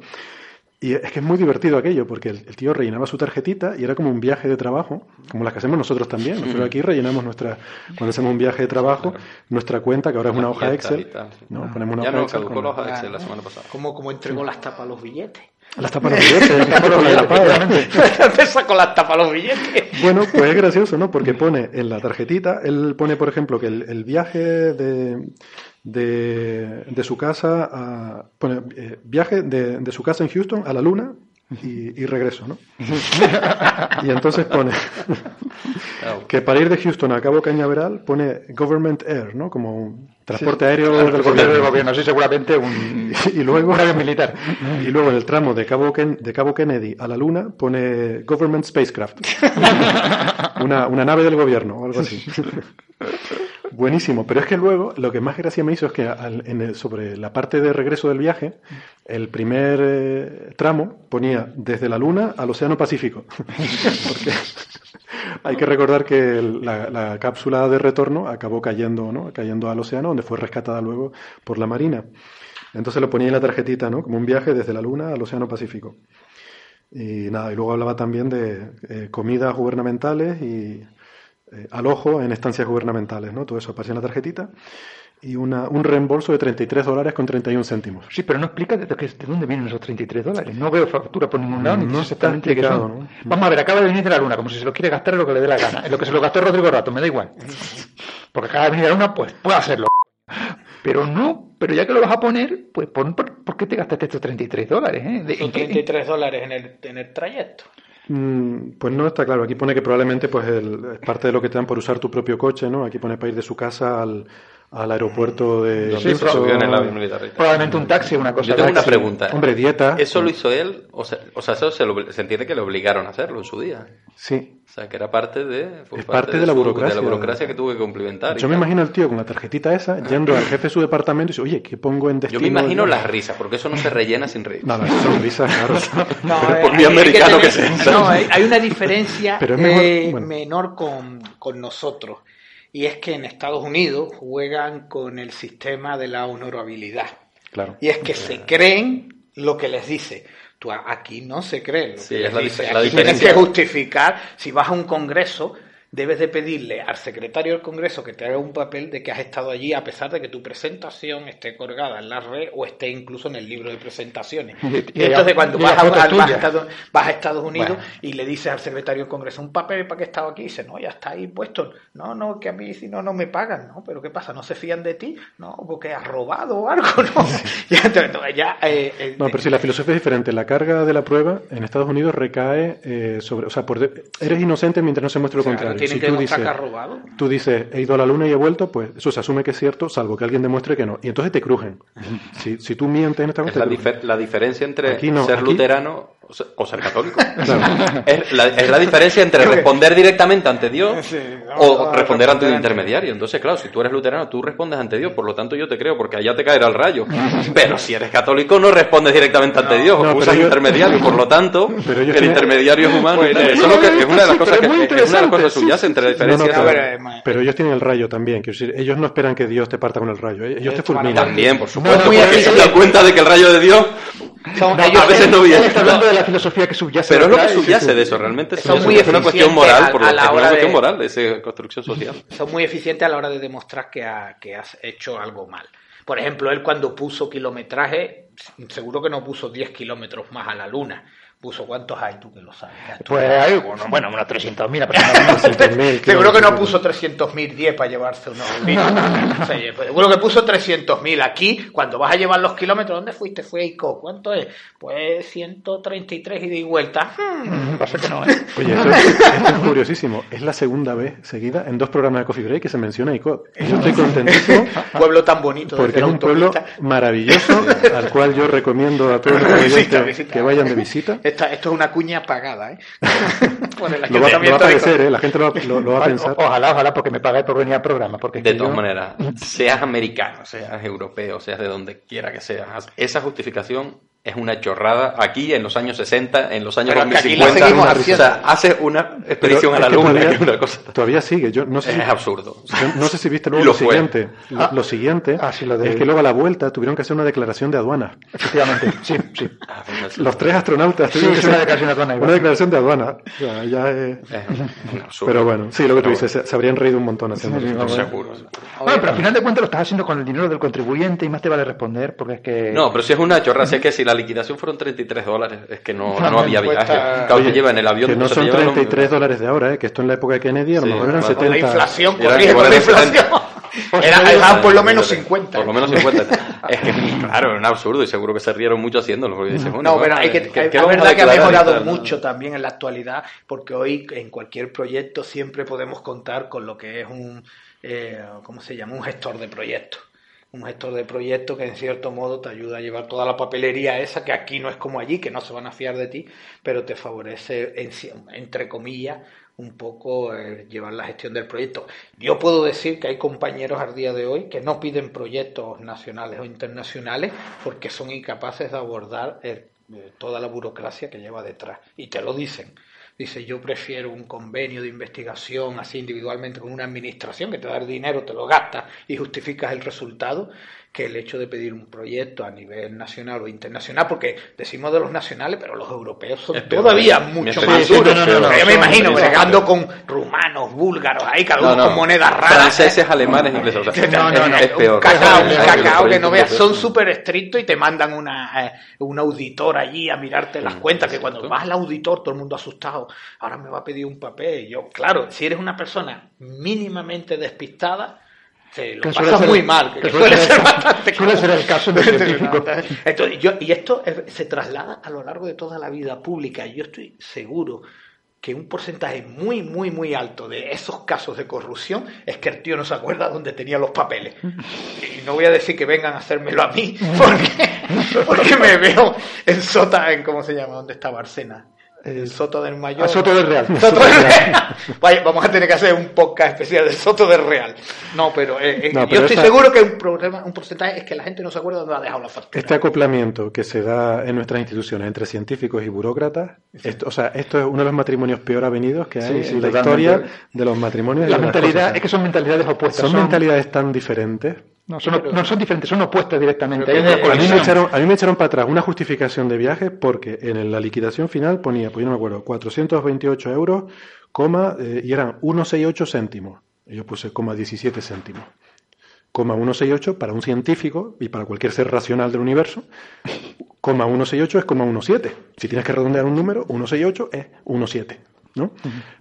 Y es que es muy divertido aquello, porque el, el tío rellenaba su tarjetita y era como un viaje de trabajo, como las que hacemos nosotros también. Nosotros aquí rellenamos nuestra, cuando hacemos un viaje de trabajo, nuestra cuenta, que ahora es una hoja Excel. sí. ¿no? Ponemos una Ya hoja no, Excel con- la hoja Excel la semana pasada. ¿Cómo, cómo entregó las tapas a los billetes? Las tapas los billetes, las tapas con la tapada. ¿Dónde sacó las tapas a los billetes? Bueno, pues es gracioso, ¿no? Porque pone en la tarjetita, él pone, por ejemplo, que el, el viaje de, de, de su casa a. Pone eh, viaje de, de su casa en Houston a la luna y, y regreso, ¿no? y entonces pone que para ir de Houston a Cabo Cañaveral pone Government Air, ¿no? Como un transporte aéreo del del gobierno. gobierno, sí, seguramente un, Y luego, un militar. y luego en el tramo de Cabo, Ken- de Cabo Kennedy a la Luna pone Government Spacecraft. una, una nave del gobierno o algo así. Buenísimo, pero es que luego lo que más gracia me hizo es que al- en el- sobre la parte de regreso del viaje, el primer eh, tramo ponía desde la Luna al Océano Pacífico. Porque hay que recordar que la cápsula de retorno acabó cayendo, ¿no? cayendo al océano, donde fue rescatada luego por la Marina. Entonces lo ponía en la tarjetita, ¿no? Como un viaje desde la Luna al Océano Pacífico. Y nada, y luego hablaba también de eh, comidas gubernamentales y eh, alojo en estancias gubernamentales, ¿no? Todo eso aparecía en la tarjetita. Y una, un reembolso de 33 dólares con 31 céntimos. Sí, pero no explica de, de- de dónde vienen esos 33 dólares. No veo factura por ningún lado, ni No sé está exactamente qué explicado, son. ¿no? Vamos a ver, acaba de venir de la luna, como si se lo quiere gastar en lo que le dé la gana. En lo que se lo gastó Rodrigo Rato, me da igual. Porque acaba de venir de la luna, pues puede hacerlo. Pero no, pero ya que lo vas a poner, pues pon por, ¿por qué te gastaste estos 33 dólares? Eh? De- Son ¿en qué- 33 dólares en el, en el trayecto. Mm, Pues no está claro. Aquí pone que probablemente pues el- es parte de lo que te dan por usar tu propio coche, ¿no? Aquí pone para ir de su casa al, al aeropuerto de Donde se Houston. subió en el avión militar. y tal. Probablemente un taxi, una cosa Yo tengo una pregunta. Hombre, dieta. ¿Eso lo hizo él? O sea, o sea eso se, lo- se entiende que le obligaron a hacerlo en su día. Sí. O sea, que era parte de, Es parte de la su- burocracia. de la burocracia que tuve que cumplimentar. Yo me imagino al tío con la tarjetita esa yendo al jefe de su departamento y dice, oye, ¿qué pongo en Yo destino? me imagino Yo- las risas, porque eso no se rellena sin reír. No, no, son risas, claro. No, Pero eh, por hay americano tener- que sea. No, hay, hay una diferencia Pero es mejor- eh, bueno. menor con, con nosotros. Y es que en Estados Unidos juegan con el sistema de la honorabilidad. Claro. Y es que se creen lo que les dice. Tú aquí no se cree lo Sí, que es les la dice. dif- la Aquí tienes diferencia. que justificar. Si vas a un congreso, debes de pedirle al secretario del congreso que te haga un papel de que has estado allí a pesar de que tu presentación esté colgada en la red o esté incluso en el libro de presentaciones. Y- y- entonces cuando y vas a, vas a. Estados, vas a Estados Unidos Bueno. y le dices al secretario del Congreso un papel para que he estado aquí, y dice, no, ya está ahí puesto. No, no, que a mí si no, no me pagan, ¿no? Pero ¿qué pasa? ¿No se fían de ti? No, porque has robado o algo, ¿no? ya, ya, eh, eh, No, pero sí, la filosofía es diferente. La carga de la prueba en Estados Unidos recae eh, sobre. O sea, por eres inocente mientras no se muestre lo o sea, contrario. Tienen Si que tú demostrar dices, que has robado. tú dices, he ido a la luna y he vuelto, pues eso se asume que es cierto, salvo que alguien demuestre que no. Y entonces te crujen. Si, si tú mientes en esta Es cosa, la, difer- diferencia entre Aquí no, ser aquí- luterano o ser, católico. es, la, es la diferencia entre responder directamente ante Dios Sí, o responder ante un intermediario. Entonces, claro, si tú eres luterano, tú respondes ante Dios, por lo tanto yo te creo, porque allá te caerá el rayo. Pero si eres católico, no respondes directamente ante Dios, no, pero usas ellos- intermediario, por lo tanto, Pero ellos el intermediario es humano. Eso es, lo que, es una de las cosas que es una de las cosas subyacentes entre la No, no, diferencia. Pero, ellos tienen el rayo también. Quiero decir, ellos no esperan que Dios te parta con el rayo. Ellos te fulminan. También, por supuesto, porque se dan cuenta de que el rayo de Dios Son- a veces no viene. La filosofía que subyace. Pero es lo que subyace su- de eso, realmente es, Son es muy una cuestión eficientes moral, por a- la es una hora cuestión de- moral, de esa construcción social. son muy eficientes a la hora de demostrar que, ha- que has hecho algo mal. Por ejemplo, él cuando puso kilometraje seguro que no puso 10 kilómetros más a la luna. ¿Puso cuántos hay tú que lo sabes? Pues hay, bueno, bueno unos 300.000 aproximadamente. seguro que no puso 300.000 10 para llevarse unos. O sea, seguro que puso 300.000 aquí. Cuando vas a llevar los kilómetros, ¿dónde fuiste? Fue a ICO. ¿Cuánto es? Pues 133 y de vuelta. Hmm. Pasa que no, ¿eh? Oye, esto es, esto es curiosísimo. Es la segunda vez seguida en dos programas de Coffee Break que se menciona ICO. Yo estoy contentísimo pueblo tan bonito. porque es un pueblo maravilloso al cual yo recomiendo a todos los Visita, oyentes visita. que vayan de visita. Esta- esto es una cuña pagada, ¿eh? Por el Lo va, lo va a parecer, ¿eh? La gente lo, va- lo- lo va a pensar. Ojalá, ojalá, porque me pagáis por venir al programa. Porque De todas yo- maneras, seas americano, seas europeo, seas de donde quiera que seas, esa justificación es una chorrada aquí en los años 60, en los años Pero es que aquí la 2050. seguimos o haciendo. sea, hace una expedición Pero a la luna, todavía, que es una cosa. todavía sigue. Yo no sé, si, Es absurdo. no sé si viste luego lo lo, siguiente. Lo, Ah. lo siguiente Ah, sí, lo de- es que luego a la vuelta tuvieron que hacer una declaración de aduana. Efectivamente, sí, sí. Ah, Los tres astronautas tuvieron Sí, que es una hacer declaración de aduana, igual. Una declaración de aduana. Sea, ya es- Es absurdo. Pero bueno, sí, lo que tú dices, se, se habrían reído un montón haciendo Sí, sí, eso. Seguro. Bueno, pero al final de cuentas lo estás haciendo con el dinero del contribuyente y más te vale responder porque es que... No, pero si es una chorrada, si es que si la liquidación fueron 33 dólares, es que no, Ah, no había cuesta- viaje. Claro, te lleva en el avión. Que no se son lleva lo- 33 dólares de ahora, ¿eh? que esto en la época de Kennedy a lo Sí, mejor eran bueno, Con la 70. inflación, Era corrige con la inflación. Era, eran por lo menos 50. Por lo menos 50. es que, claro, es un absurdo y seguro que se rieron mucho haciéndolo. Porque dices, bueno, No, pero hay que, ¿qué- es verdad que ha mejorado tal, no? mucho también en la actualidad, porque hoy en cualquier proyecto siempre podemos contar con lo que es un, eh, ¿cómo se llama? Un gestor de proyectos. Un gestor de proyectos que en cierto modo te ayuda a llevar toda la papelería esa, que aquí no es como allí, que no se van a fiar de ti, pero te favorece, en entre comillas, un poco llevar la gestión del proyecto. Yo puedo decir que hay compañeros al día de hoy que no piden proyectos nacionales o internacionales porque son incapaces de abordar eh, toda la burocracia que lleva detrás. Y te lo dicen. Dice, yo prefiero un convenio de investigación así individualmente con una administración que te da el dinero, te lo gastas y justificas el resultado, que el hecho de pedir un proyecto a nivel nacional o internacional, porque decimos de los nacionales, pero los europeos son todavía ¿eh? mucho más duros. no, no, no, yo me imagino bregando con rumanos, búlgaros, ahí cada No, uno no. con monedas raras. Franceses, alemanes, ingleses. No, no, no. Es peor. Cacao, un cacao que no veas, son súper estrictos y te mandan una, eh, un auditor allí a mirarte las Mm, cuentas, que cuando vas al auditor todo el mundo asustado, ahora me va a pedir un papel. Y yo, claro, si eres una persona mínimamente despistada, te lo Que ser- muy mal, que, que suele, suele ser bastante suele ser el caso de. Entonces, yo, y esto es- se traslada a lo largo de toda la vida pública. Yo estoy seguro que un porcentaje muy, muy, muy alto de esos casos de corrupción es que el tío no se acuerda dónde tenía los papeles. Y no voy a decir que vengan a hacérmelo a mí, porque, porque me veo en Sota, en cómo se llama, ¿dónde está Barcena? El Soto del Mayor. A Soto del Real. Soto del Real. Vaya, vamos a tener que hacer un podcast especial del Soto del Real. No, pero, eh, eh, No, yo estoy esa- seguro que un problema, un porcentaje es que la gente no se acuerda dónde ha dejado la factura. Este acoplamiento que se da en nuestras instituciones entre científicos y burócratas, esto, o sea, esto es uno de los matrimonios peor avenidos que hay Sí, sí, en la totalmente. historia de los matrimonios. La mentalidad, cosas. es que son mentalidades opuestas. son mentalidades tan diferentes. No, son, no son diferentes, son opuestas directamente. Hay una A mí, me echaron, a mí me echaron para atrás una justificación de viaje porque en la liquidación final ponía, pues yo no me acuerdo, 428 euros, coma, eh, y eran 168 céntimos. Yo puse coma 17 céntimos. Coma 168 para un científico y para cualquier ser racional del universo. Coma 168 es coma 17. Si tienes que redondear un número, 168 es 17. ¿no?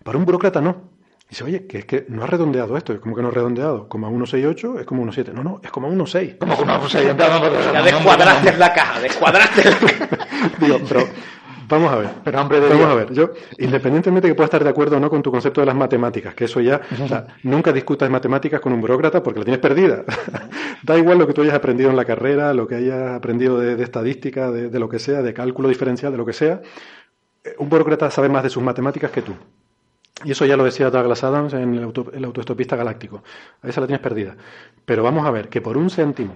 Para un burócrata no. Dice, oye, que es que no has redondeado esto. ¿Cómo que no has redondeado? Coma 168 es como 17. No, no, es como 16. Como que vamos a ir, vamos a ver. Ya descuadraste la caja, descuadraste la caja. Digo, pero vamos a ver. Pero, hombre, de vamos Dios. a ver. Yo, independientemente que pueda estar de acuerdo o no con tu concepto de las matemáticas, que eso ya, o sea, nunca discutas matemáticas con un burócrata porque la tienes perdida. da igual lo que tú hayas aprendido en la carrera, lo que hayas aprendido de, de estadística, de, de lo que sea, de cálculo diferencial, de lo que sea. Eh, Un burócrata sabe más de sus matemáticas que tú. Y eso ya lo decía Douglas Adams en el, auto- el autoestopista galáctico. A esa la tienes perdida. Pero vamos a ver, que por un céntimo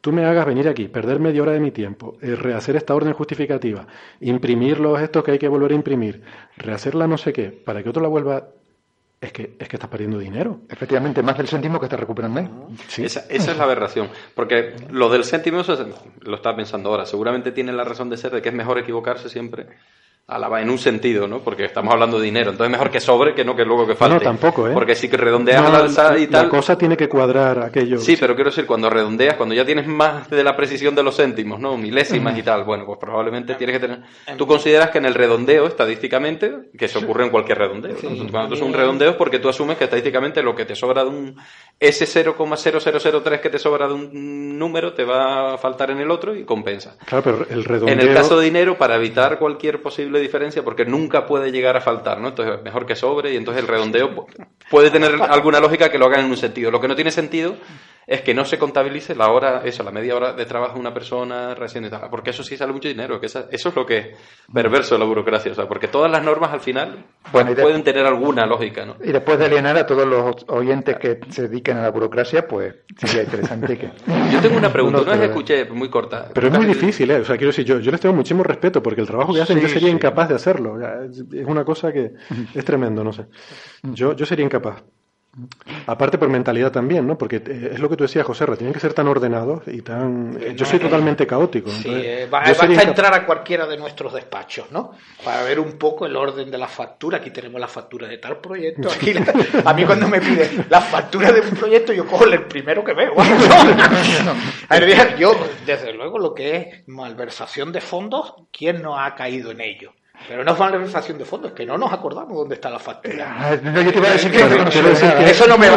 tú me hagas venir aquí, perder media hora de mi tiempo, eh, rehacer esta orden justificativa, imprimir los estos que hay que volver a imprimir, rehacerla no sé qué, para que otro la vuelva, es que, es que estás perdiendo dinero. Efectivamente, más del céntimo que está recuperando. ¿eh? Esa, esa es la aberración. Porque lo del céntimo, eso es- lo estaba pensando ahora. Seguramente tiene la razón de ser de que es mejor equivocarse siempre en un sentido, ¿no? Porque estamos hablando de dinero. Entonces mejor que sobre que no que luego que falte. No, tampoco, ¿eh? Porque si que redondeas al alza y tal. La cosa tiene que cuadrar aquello. Sí, pero quiero decir, cuando redondeas, cuando ya tienes más de la precisión de los céntimos, ¿no? Milésimas y tal, bueno, pues probablemente tienes que tener. Tú consideras que en el redondeo, estadísticamente, que se ocurre en cualquier redondeo. Cuando tú haces un redondeo es porque tú asumes que estadísticamente lo que te sobra de un. Ese 0,0003 que te sobra de un número te va a faltar en el otro y compensa. Claro, pero el redondeo. En el caso de dinero, para evitar cualquier posible diferencia, porque nunca puede llegar a faltar, ¿no? Entonces, mejor que sobre y entonces el redondeo puede tener alguna lógica que lo hagan en un sentido. Lo que no tiene sentido es que no se contabilice la hora, eso, la media hora de trabajo de una persona recién y tal, porque eso sí sale mucho dinero, que eso, es lo que es perverso de la burocracia, o sea, porque todas las normas al final pueden tener alguna lógica, ¿no? Y después de alienar a todos los oyentes que se dediquen a la burocracia, pues sería interesante que... Yo tengo una pregunta, no, una escuché muy corta. Pero es muy difícil, ¿eh? O sea, quiero decir, yo, yo les tengo muchísimo respeto, porque el trabajo que hacen yo sería incapaz de hacerlo, es una cosa que es tremendo, no sé. Yo, yo sería incapaz. Aparte por mentalidad también, ¿no? Porque eh, es lo que tú decías, José, tienen que ser tan ordenados y tan... Eh, yo soy totalmente caótico. Sí, eh, basta entrar a cualquiera de nuestros despachos, ¿no? Para ver un poco el orden de la factura. Aquí tenemos la factura de tal proyecto. Aquí a mí cuando me piden la factura de un proyecto, yo cojo el primero que veo. a ver, yo, desde luego, lo que es malversación de fondos, ¿quién no ha caído en ello? Pero no es malversación de fondos, es que no nos acordamos dónde está la factura. eso, no me,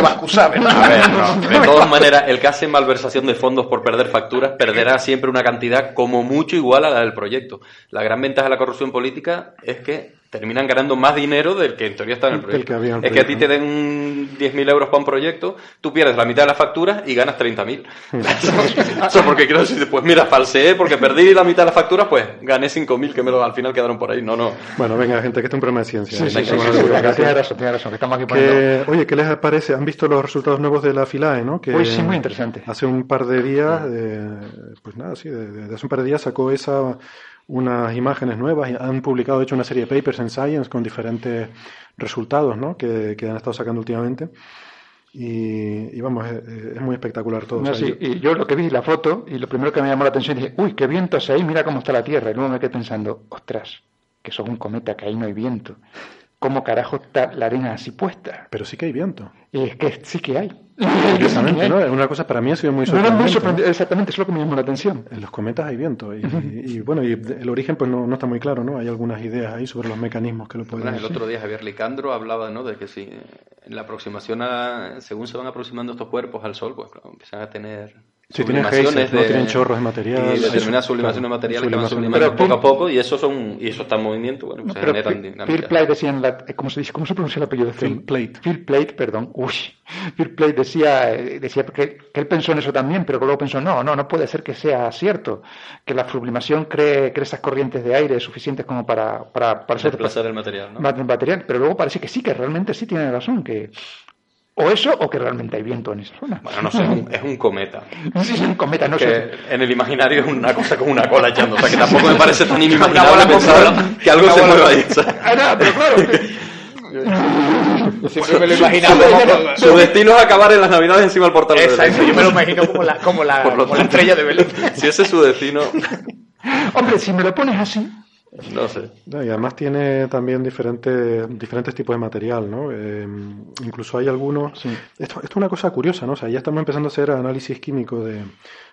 va a excusar. de todas maneras, el que hace malversación de fondos por perder facturas perderá siempre una cantidad como mucho igual a la del proyecto. La gran ventaja de la corrupción política es que terminan ganando más dinero del que en teoría está en el proyecto. es que a ti te den 10.000 euros para un proyecto, tú pierdes la mitad de las facturas y ganas 30.000. Eso porque quiero decir, pues mira, falseé porque perdí la mitad de las facturas, pues gané 5.000 que me lo, al final quedaron por ahí. No, no. Bueno, venga, gente, que este es un problema de ciencia. Sí, sí, sí, tienes razón, tienes razón, que estamos aquí poniendo... Oye, ¿qué les parece? ¿Han visto los resultados nuevos de la FILAE, no? Que sí, muy interesante. Hace un par de días, pues nada, sí, de hace un par de días sacó esa unas imágenes nuevas y han publicado, de hecho, una serie de papers en Science con diferentes resultados ¿no? que, que han estado sacando últimamente. Y, vamos, es, muy espectacular todo. y yo lo que vi, la foto, y lo primero que me llamó la atención, dije, uy, qué viento hace ahí, mira cómo está la Tierra. Y luego me quedé pensando, ostras, que son un cometa, que ahí no hay viento. ¿Cómo carajo está la arena así puesta? Pero sí que hay viento. Y es que sí que hay. Curiosamente, ¿no? Es una cosa para mí ha sido muy sorprendente. Exactamente, es lo que me llamó la atención. En los cometas hay viento. Y, bueno, y el origen pues no, está muy claro, ¿no? Hay algunas ideas ahí sobre los mecanismos que lo pueden... el otro día Javier Licandro hablaba, ¿no? De que si en la aproximación, a, según se van aproximando estos cuerpos al Sol, pues empiezan a tener Sí, tienen geysers, no tienen chorros de material. Y determinadas sublimaciones de materiales que van sublimando poco a poco y eso son y eso está en movimiento, bueno, pues se dinámicas. Phil Plate decía en la, ¿cómo se dice? ¿Cómo se pronuncia el apellido? Phil Plate. Phil Plate, perdón. Uy. Phil Plate decía, eh, decía que, que, él pensó en eso también, pero luego pensó, no, no, no puede ser que sea cierto, que la sublimación cree, cree esas corrientes de aire suficientes como para, para, para desplazar el material, ¿no? material, pero luego parece que sí, que realmente sí tiene razón, que o eso, o que realmente hay viento en esa zona. Bueno, no sé, es un, cometa. Sí, es un cometa, no sé. En el imaginario es una cosa como una cola echando. O sea, que tampoco me parece tan inimaginable pensar que algo se mueva ahí. Ah, no, pero claro. Yo siempre me lo imaginaba. Su destino es acabar en las navidades encima del portal Exacto, yo me lo imagino como la, como la, como la estrella de Belén. Si ese es su destino. Hombre, si me lo pones así, no sé. y además tiene también diferentes, diferentes tipos de material, ¿no? Eh, incluso hay algunos... Esto, es una cosa curiosa, ¿no? O sea, ya estamos empezando a hacer análisis químico de,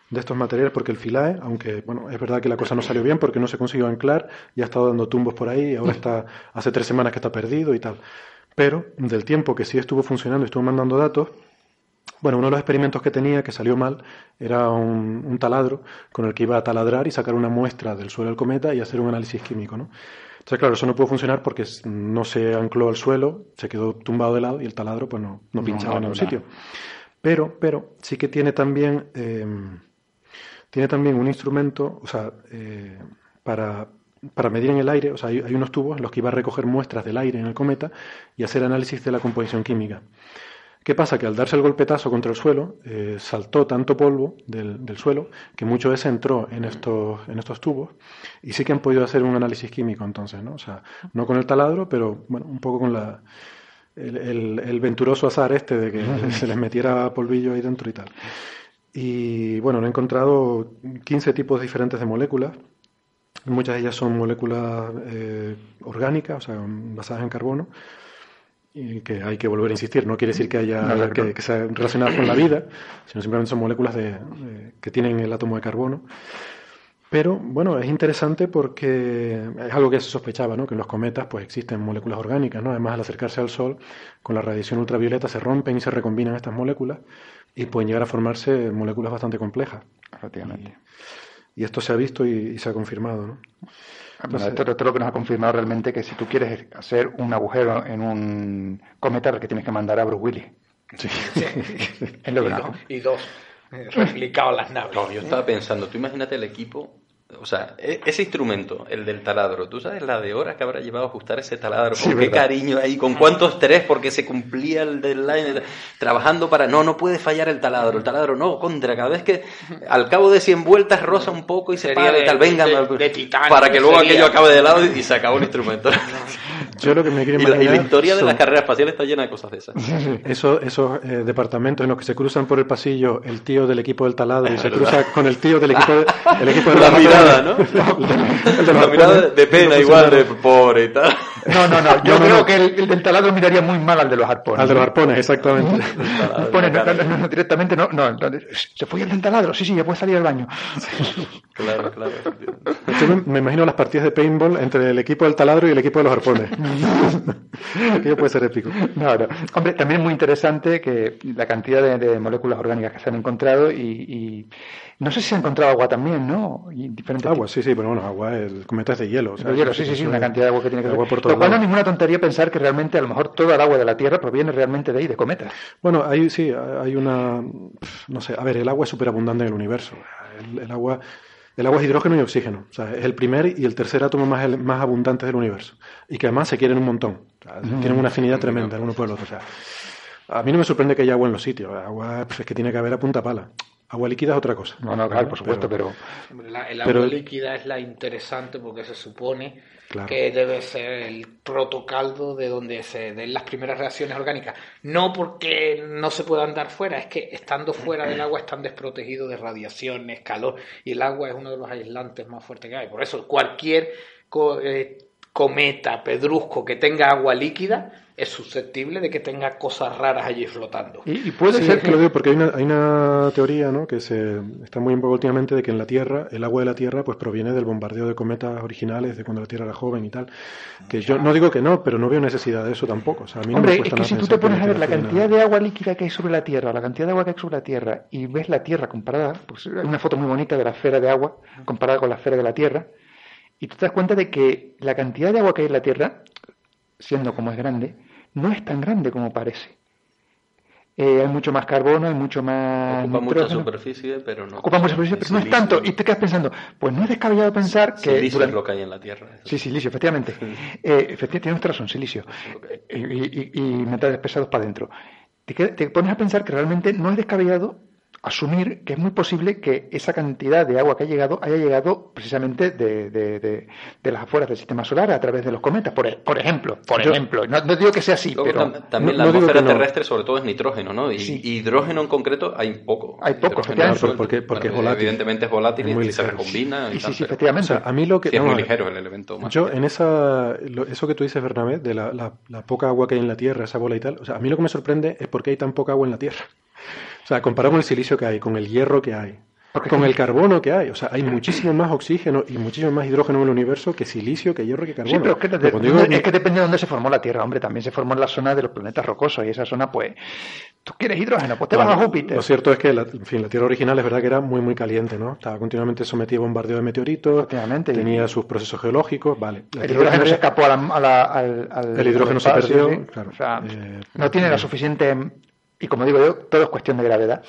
de estos materiales porque el filae, aunque, bueno, es verdad que la cosa no salió bien porque no se consiguió anclar y ha estado dando tumbos por ahí y ahora está, hace tres semanas que está perdido y tal. Pero del tiempo que sí estuvo funcionando y estuvo mandando datos, bueno, uno de los experimentos que tenía, que salió mal, era un, taladro con el que iba a taladrar y sacar una muestra del suelo del cometa y hacer un análisis químico, ¿no? Entonces, claro, eso no pudo funcionar porque no se ancló al suelo, se quedó tumbado de lado y el taladro pues no, no pinchaba en ningún sitio. Pero, pero sí que tiene también, em, tiene también un instrumento, o sea, eh, para, para medir en el aire, o sea, hay, hay, unos tubos en los que iba a recoger muestras del aire en el cometa y hacer análisis de la composición química. ¿Qué pasa? Que al darse el golpetazo contra el suelo, eh, saltó tanto polvo del, suelo que mucho de ese entró en estos, en estos tubos y sí que han podido hacer un análisis químico entonces, ¿no? O sea, no con el taladro, pero bueno, un poco con la, el, venturoso azar este de que se les metiera polvillo ahí dentro y tal. Y bueno, han encontrado 15 tipos diferentes de moléculas Muchas de ellas son moléculas eh, orgánicas, o sea, basadas en carbono, y que hay que volver a insistir. No quiere decir que haya No, no, que, que sean relacionadas con la vida, sino simplemente son moléculas de, de- que tienen el átomo de carbono. Pero bueno, es interesante porque es algo que se sospechaba, ¿no? Que en los cometas pues existen moléculas orgánicas, ¿no? Además, al acercarse al Sol, con la radiación ultravioleta se rompen y se recombinan estas moléculas y pueden llegar a formarse moléculas bastante complejas. Efectivamente. Y esto se ha visto y, y se ha confirmado, ¿no? Bueno, esto, esto es lo que nos ha confirmado realmente que si tú quieres hacer un agujero en un cometa, que tienes que mandar a Bruce Willis. Es lo Y nos- y dos eh, replicados las naves. No, yo estaba pensando, tú imagínate el equipo, o sea, e- ese instrumento, el del taladro, tú sabes la de horas que habrá llevado a ajustar ese taladro, Sí, con qué verdad. cariño ahí, con cuánto estrés, porque se cumplía el deadline, trabajando para, no, no puede fallar el taladro, el taladro no, contra, cada vez que al cabo de 100 vueltas roza un poco y se Sería para y de- tal, venga, de- de para que luego sería. aquello acabe de lado y, y se acabó el instrumento. Yo lo que me quiero y, la, y la imaginar historia de son las carreras espaciales está llena de cosas de esas. esos, esos eh, departamentos en los que se cruzan por el pasillo el tío del equipo del taladro y se cruza con el tío del equipo de, el equipo de La mirada. ¿no? El de La mirada de pena igual, de pobre y tal. No, no, no. Yo No, creo no. que el, el del taladro miraría muy mal al de los arpones. Al de los arpones, exactamente. Arpones, no, no, no, no, directamente no, no. Se fue el del taladro. Sí, sí, ya puede salir al baño. Claro, claro. Yo me, me imagino las partidas de paintball entre el equipo del taladro y el equipo de los arpones. Aquello puede ser épico. No, no. Hombre, también es muy interesante que la cantidad de, de moléculas orgánicas que se han encontrado y, y no sé si se ha encontrado agua también, ¿no? Y diferentes Agua, sí, sí, pero bueno, agua, el cometa es de hielo. o sea, hielo, sí, sí, sí, una cantidad de agua que tiene que agua por todos Lo cual no es ninguna tontería pensar que realmente a lo mejor toda el agua de la Tierra proviene realmente de ahí, de cometas. Bueno, hay, sí, hay una, no sé, a ver, el agua es súper abundante en el universo. El, el agua, el agua es hidrógeno y oxígeno. O sea, es el primer y el tercer átomo más, el- más abundantes del universo. Y que además se quieren un montón. O sea, Tienen una afinidad tremenda el uno por el otro. O sea, a mí no me sorprende que haya agua en los sitios. Agua pues, es que tiene que haber a punta pala. Agua líquida es otra cosa. No, no, claro, por supuesto, pero, la- el Pero- agua líquida es la interesante porque se supone Que debe ser el protocaldo de donde se den las primeras reacciones orgánicas. No porque no se puedan dar fuera, es que estando fuera del agua están desprotegidos de radiaciones, calor, y el agua es uno de los aislantes más fuertes que hay. Por eso, cualquier eh, cometa, pedrusco que tenga agua líquida es susceptible de que tenga cosas raras allí flotando. y, y puede Sí, ser que lo digo porque hay una, hay una teoría ¿no? que se está muy en boga últimamente de que en la Tierra, el agua de la Tierra, pues proviene del bombardeo de cometas originales de cuando la Tierra era joven y tal. Que yo no digo que no, pero no veo necesidad de eso tampoco. O sea, a mí no Hombre, me es que si tú te pones a ver la cantidad de agua líquida que hay sobre la Tierra, la cantidad de agua que hay sobre la Tierra, y ves la Tierra comparada, pues hay una foto muy bonita de la esfera de agua comparada con la esfera de la Tierra, y tú te das cuenta de que la cantidad de agua que hay en la Tierra, siendo como es grande, no es tan grande como parece. Eh, hay mucho más carbono, hay mucho más Ocupa mucha superficie, pero no. ocupa mucha superficie, pero no es tanto, y te quedas pensando, pues no es descabellado pensar que... Silicio durante- es lo que hay en la Tierra. eso Sí, silicio, efectivamente. Eh, efectivamente, tienes razón, silicio. Y, y- y metales pesados para adentro. Te, te pones a pensar que realmente no es descabellado asumir que es muy posible que esa cantidad de agua que ha llegado haya llegado precisamente de, de- de- de las afueras del sistema solar a través de los cometas, por, e- por ejemplo. Por Yo- ejemplo. No, no digo que sea así, pero tam- también no- la atmósfera no. terrestre sobre todo es nitrógeno, ¿no? Y Sí. hidrógeno en concreto hay poco. Hay poco, efectivamente. suelto. Porque- porque es volátil. Evidentemente es volátil Es y se recombina. y sí, sí, O efectivamente. sea, a mí lo que... Sí, es muy ligero el elemento más. Yo en esa, lo- eso que tú dices, Bernabé, de la, la- la poca agua que hay en la Tierra, esa bola y tal, o sea, a mí lo que me sorprende es por qué hay tan poca agua en la Tierra. O sea, comparado con el silicio que hay, con el hierro que hay, Porque- con el carbono que hay, o sea, hay muchísimo más oxígeno y muchísimo más hidrógeno en el universo que silicio, que hierro, que carbono. Sí, pero es que, Pero cuando digo- es que depende de dónde se formó la Tierra, hombre. También se formó en la zona de los planetas rocosos y esa zona, pues, tú quieres hidrógeno, pues te vas a Júpiter. Lo cierto es que la, en fin, la Tierra original es verdad que era muy muy caliente, ¿no? Estaba continuamente sometida a bombardeo de meteoritos, tenía sus procesos geológicos, vale. La El hidrógeno se escapó a la- a la- al, al- El hidrógeno se perdió, sí. claro. O sea, Eh, no tiene la suficiente. Y como digo yo, todo es cuestión de gravedad.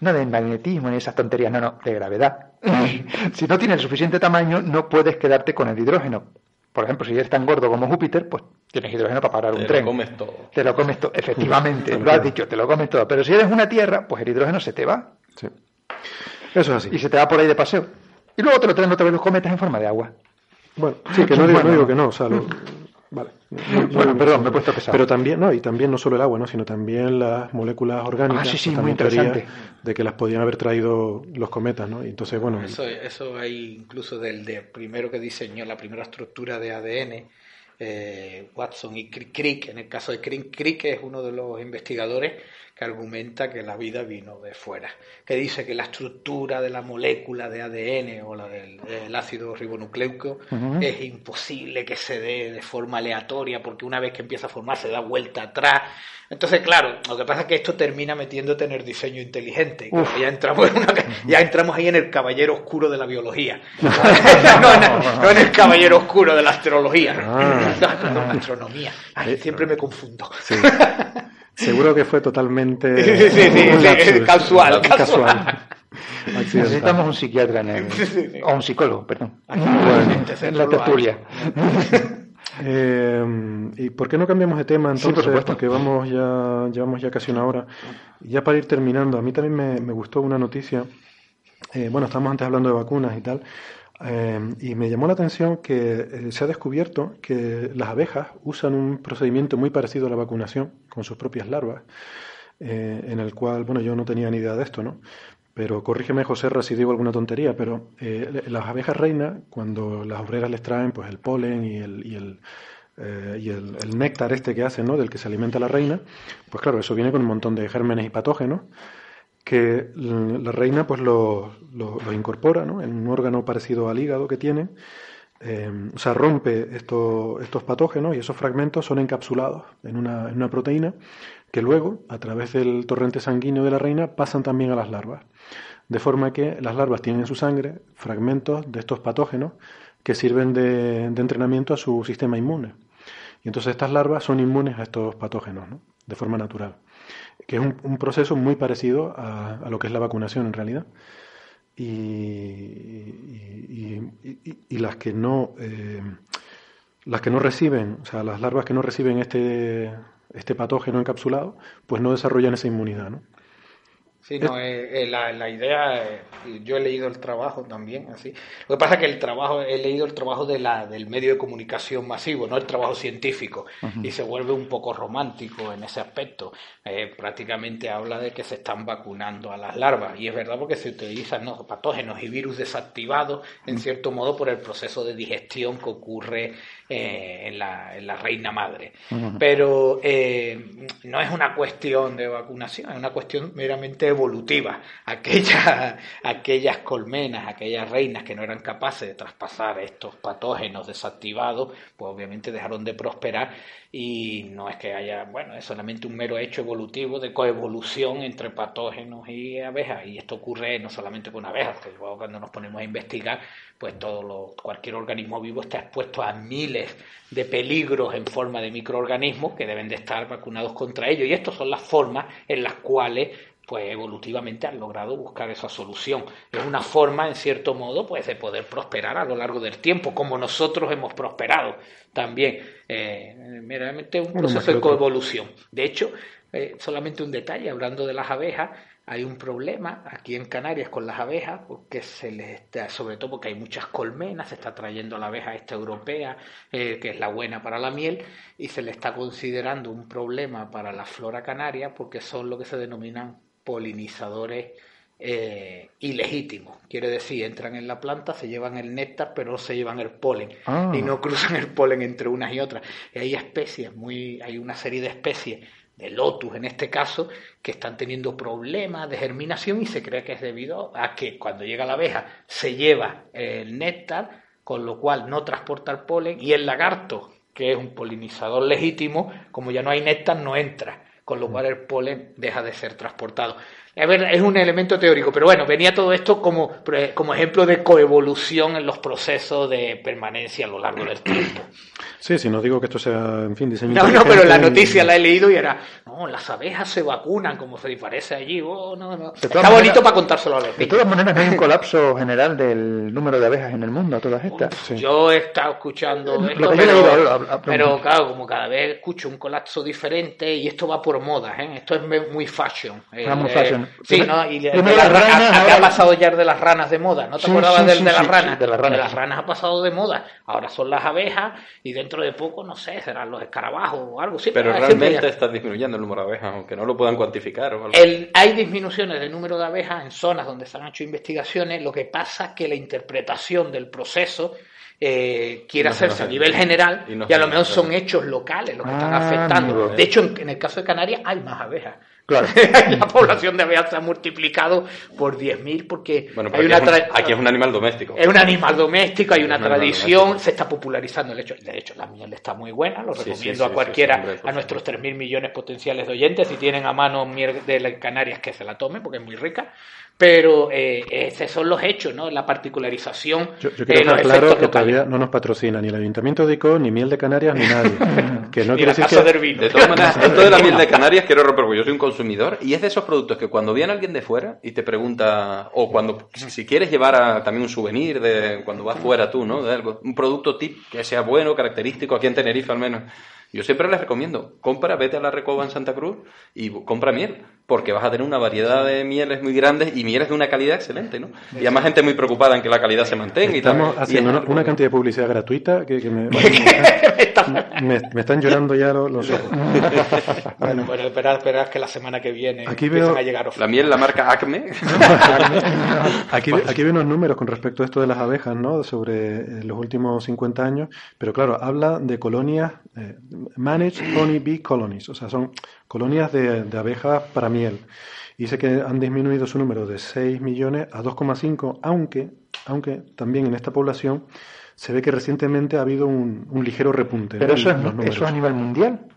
No de magnetismo ni esas tonterías, no, no, de gravedad. si no tiene el suficiente tamaño, no puedes quedarte con el hidrógeno. Por ejemplo, si eres tan gordo como Júpiter, pues tienes hidrógeno para parar Te un lo tren. comes todo. Te lo comes todo, efectivamente, lo has dicho, te lo comes todo. Pero si eres una Tierra, pues el hidrógeno se te va sí. Eso es así. y se te va por ahí de paseo. Y luego te lo traen otra vez los cometas en forma de agua. Bueno, sí, que no digo, no digo que no, o sea, lo- Vale. Bueno, perdón, me he puesto pesado. Pero también, no, y también no solo el agua, ¿no? sino también las moléculas orgánicas. Ah, sí, sí, pues muy interesante. De que las podían haber traído los cometas, ¿no? Y entonces, bueno, Eso, eso hay incluso del de primero que diseñó la primera estructura de ADN, eh, Watson y Crick, Crick. En el caso de Crick, Crick es uno de los investigadores que argumenta que la vida vino de fuera, que dice que la estructura de la molécula de ADN o la del, del ácido ribonucleico es imposible que se dé de forma aleatoria porque una vez que empieza a formarse da vuelta atrás. Entonces, claro, lo que pasa es que esto termina metiéndote en el diseño inteligente. Uf. ya entramos en una- ya entramos ahí en el caballero oscuro de la biología. no, no, no en el caballero oscuro de la astrología. Ah. No, perdón, la astronomía. Ay, siempre me confundo. sí. seguro que fue totalmente Sí, sí, sí, un sí, lapsus. casual, casual. Necesitamos un psiquiatra en el... o un psicólogo, perdón. En la tertulia. Eh, ¿Y por qué no cambiamos de tema Sí, por entonces? supuesto. Porque vamos ya, llevamos ya casi una hora. Y Ya para ir terminando, a mí también me, me gustó una noticia. Eh, bueno, estábamos antes hablando de vacunas y tal. Eh, y me llamó la atención que eh, se ha descubierto que las abejas usan un procedimiento muy parecido a la vacunación con sus propias larvas, eh, en el cual, bueno, yo no tenía ni idea de esto, ¿no? Pero corrígeme, José, si digo alguna tontería, pero eh, las abejas reinas, cuando las obreras les traen pues el polen y el, y el, y el, el néctar este que hacen, ¿no? Del que se alimenta la reina, pues claro, eso viene con un montón de gérmenes y patógenos que la reina pues lo, lo- incorpora ¿no? en un órgano parecido al hígado que tiene, eh, o sea, rompe esto- estos patógenos y esos fragmentos son encapsulados en una, en una proteína que luego, a través del torrente sanguíneo de la reina, pasan también a las larvas. De forma que las larvas tienen en su sangre fragmentos de estos patógenos que sirven de, de entrenamiento a su sistema inmune. Y entonces estas larvas son inmunes a estos patógenos, ¿no? de forma natural. Que es un, proceso muy parecido a, lo que es la vacunación en realidad. Y- y las que no eh, las que no reciben, o sea, las larvas que no reciben este, este patógeno encapsulado, pues no desarrollan esa inmunidad, ¿no? Sí, no, eh, eh, la, la idea, eh, yo he leído el trabajo también, así. Lo que pasa es que el trabajo, he leído el trabajo de la, del medio de comunicación masivo, no el trabajo científico, y se vuelve un poco romántico en ese aspecto. Eh, prácticamente habla de que se están vacunando a las larvas, y es verdad porque se utilizan ¿no? patógenos y virus desactivados, en cierto modo, por el proceso de digestión que ocurre en, la, en la reina madre. Pero eh, no es una cuestión de vacunación, es una cuestión meramente evolutiva. Aquellas, aquellas colmenas, aquellas reinas que no eran capaces de traspasar estos patógenos desactivados, pues obviamente dejaron de prosperar y no es que haya, bueno, es solamente un mero hecho evolutivo de coevolución entre patógenos y abejas. Y esto ocurre no solamente con abejas, que luego cuando nos ponemos a investigar, pues todo lo, cualquier organismo vivo está expuesto a miles de peligros en forma de microorganismos que deben de estar vacunados contra ellos. Y estas son las formas en las cuales pues evolutivamente han logrado buscar esa solución. Es una forma, en cierto modo, pues de poder prosperar a lo largo del tiempo, como nosotros hemos prosperado también. Eh, meramente un proceso de coevolución. De hecho, eh, solamente un detalle, hablando de las abejas, hay un problema aquí en Canarias con las abejas, porque se les está, sobre todo porque hay muchas colmenas, se está trayendo la abeja esta europea, eh, que es la buena para la miel, y se le está considerando un problema para la flora canaria, porque son lo que se denominan polinizadores eh, ilegítimos. Quiere decir, entran en la planta, se llevan el néctar, pero no se llevan el polen. Ah. Y no cruzan el polen entre unas y otras. Y hay especies, muy, hay una serie de especies de lotus en este caso, que están teniendo problemas de germinación y se cree que es debido a que cuando llega la abeja se lleva el néctar, con lo cual no transporta el polen, y el lagarto, que es un polinizador legítimo, como ya no hay néctar, no entra, con lo cual el polen deja de ser transportado. Es, verdad, es un elemento teórico, pero bueno, venía todo esto como, como ejemplo de coevolución en los procesos de permanencia a lo largo del tiempo. Sí, si no digo que esto sea, en fin, diseño No, no, pero la noticia la he leído y era, no, las abejas se vacunan como se parece allí. Oh, no, no. De todas Está bonito para contárselo a los De niños. todas maneras, no hay un colapso general del número de abejas en el mundo, todas estas. Yo he estado escuchando esto, pero, claro, como cada vez escucho un colapso diferente y esto va por modas, ¿eh? esto es muy fashion. Ah, muy fashion. sí, Primero- ¿no? Y de- de las las ra- ranas, acá ha pasado ya de las ranas de moda, ¿no te Sí, acordabas sí, del sí, de las sí, ranas? sí, de las ranas, las sí. ranas ha pasado de moda, ahora son las abejas y dentro de poco, no sé, serán los escarabajos o algo así. Pero realmente está disminuyendo el número de abejas, aunque no lo puedan cuantificar o algo. el- hay disminuciones del número de abejas en zonas donde se han hecho investigaciones, lo que pasa es que la interpretación del proceso eh, quiere No hacerse a nivel general y no y a lo mejor son hechos locales los que están Ah, afectando. De hecho, en, en el caso de Canarias hay más abejas. Claro. la población de abejas se ha multiplicado por 10.000 porque Bueno, hay aquí, una es un, aquí es un animal doméstico. es un animal doméstico, hay una un tradición, se está popularizando el hecho. De hecho, la miel está muy buena, lo Sí, recomiendo sí, a cualquiera, sí, hombre, a nuestros 3.000 millones potenciales de oyentes, si tienen a mano miel de Canarias, que se la tomen, porque es muy rica. Pero eh, esos son los hechos, ¿no? La particularización, Yo, yo eh, quiero dejar claro que locales. todavía no nos patrocina ni el Ayuntamiento de Ico, ni Miel de Canarias, ni nadie. que no Ni quiere la decir Casa que... del Vino. De todas maneras, esto de la miel de Canarias quiero romper, porque yo soy un consumidor y es de esos productos que cuando viene alguien de fuera y te pregunta, o cuando si quieres llevar a, también un souvenir de cuando vas fuera tú, ¿no? De algo, un producto tip que sea bueno, característico, aquí en Tenerife al menos. Yo siempre les recomiendo, compra, vete a la Recoba en Santa Cruz y compra miel, porque vas a tener una variedad de mieles muy grandes y mieles de una calidad excelente, ¿no? Y además gente muy preocupada en que la calidad se mantenga y tal. Estamos Y haciendo es una, cantidad de publicidad gratuita que, que me, me, me están llorando ya los, los ojos. Bueno, bueno, esperad, esperad que la semana que viene Aquí veo- a llegar La miel, la marca Acme, Aquí, aquí veo unos números con respecto a esto de las abejas, ¿no? Sobre eh, los últimos 50 años, pero claro, habla de colonias, eh, managed honey bee colonies, o sea, son colonias de, de abejas para miel. Y dice que han disminuido su número de 6 millones a 2,5, aunque, aunque también en esta población se ve que recientemente ha habido un, un ligero repunte. Pero ¿no? eso es, eso a nivel mundial.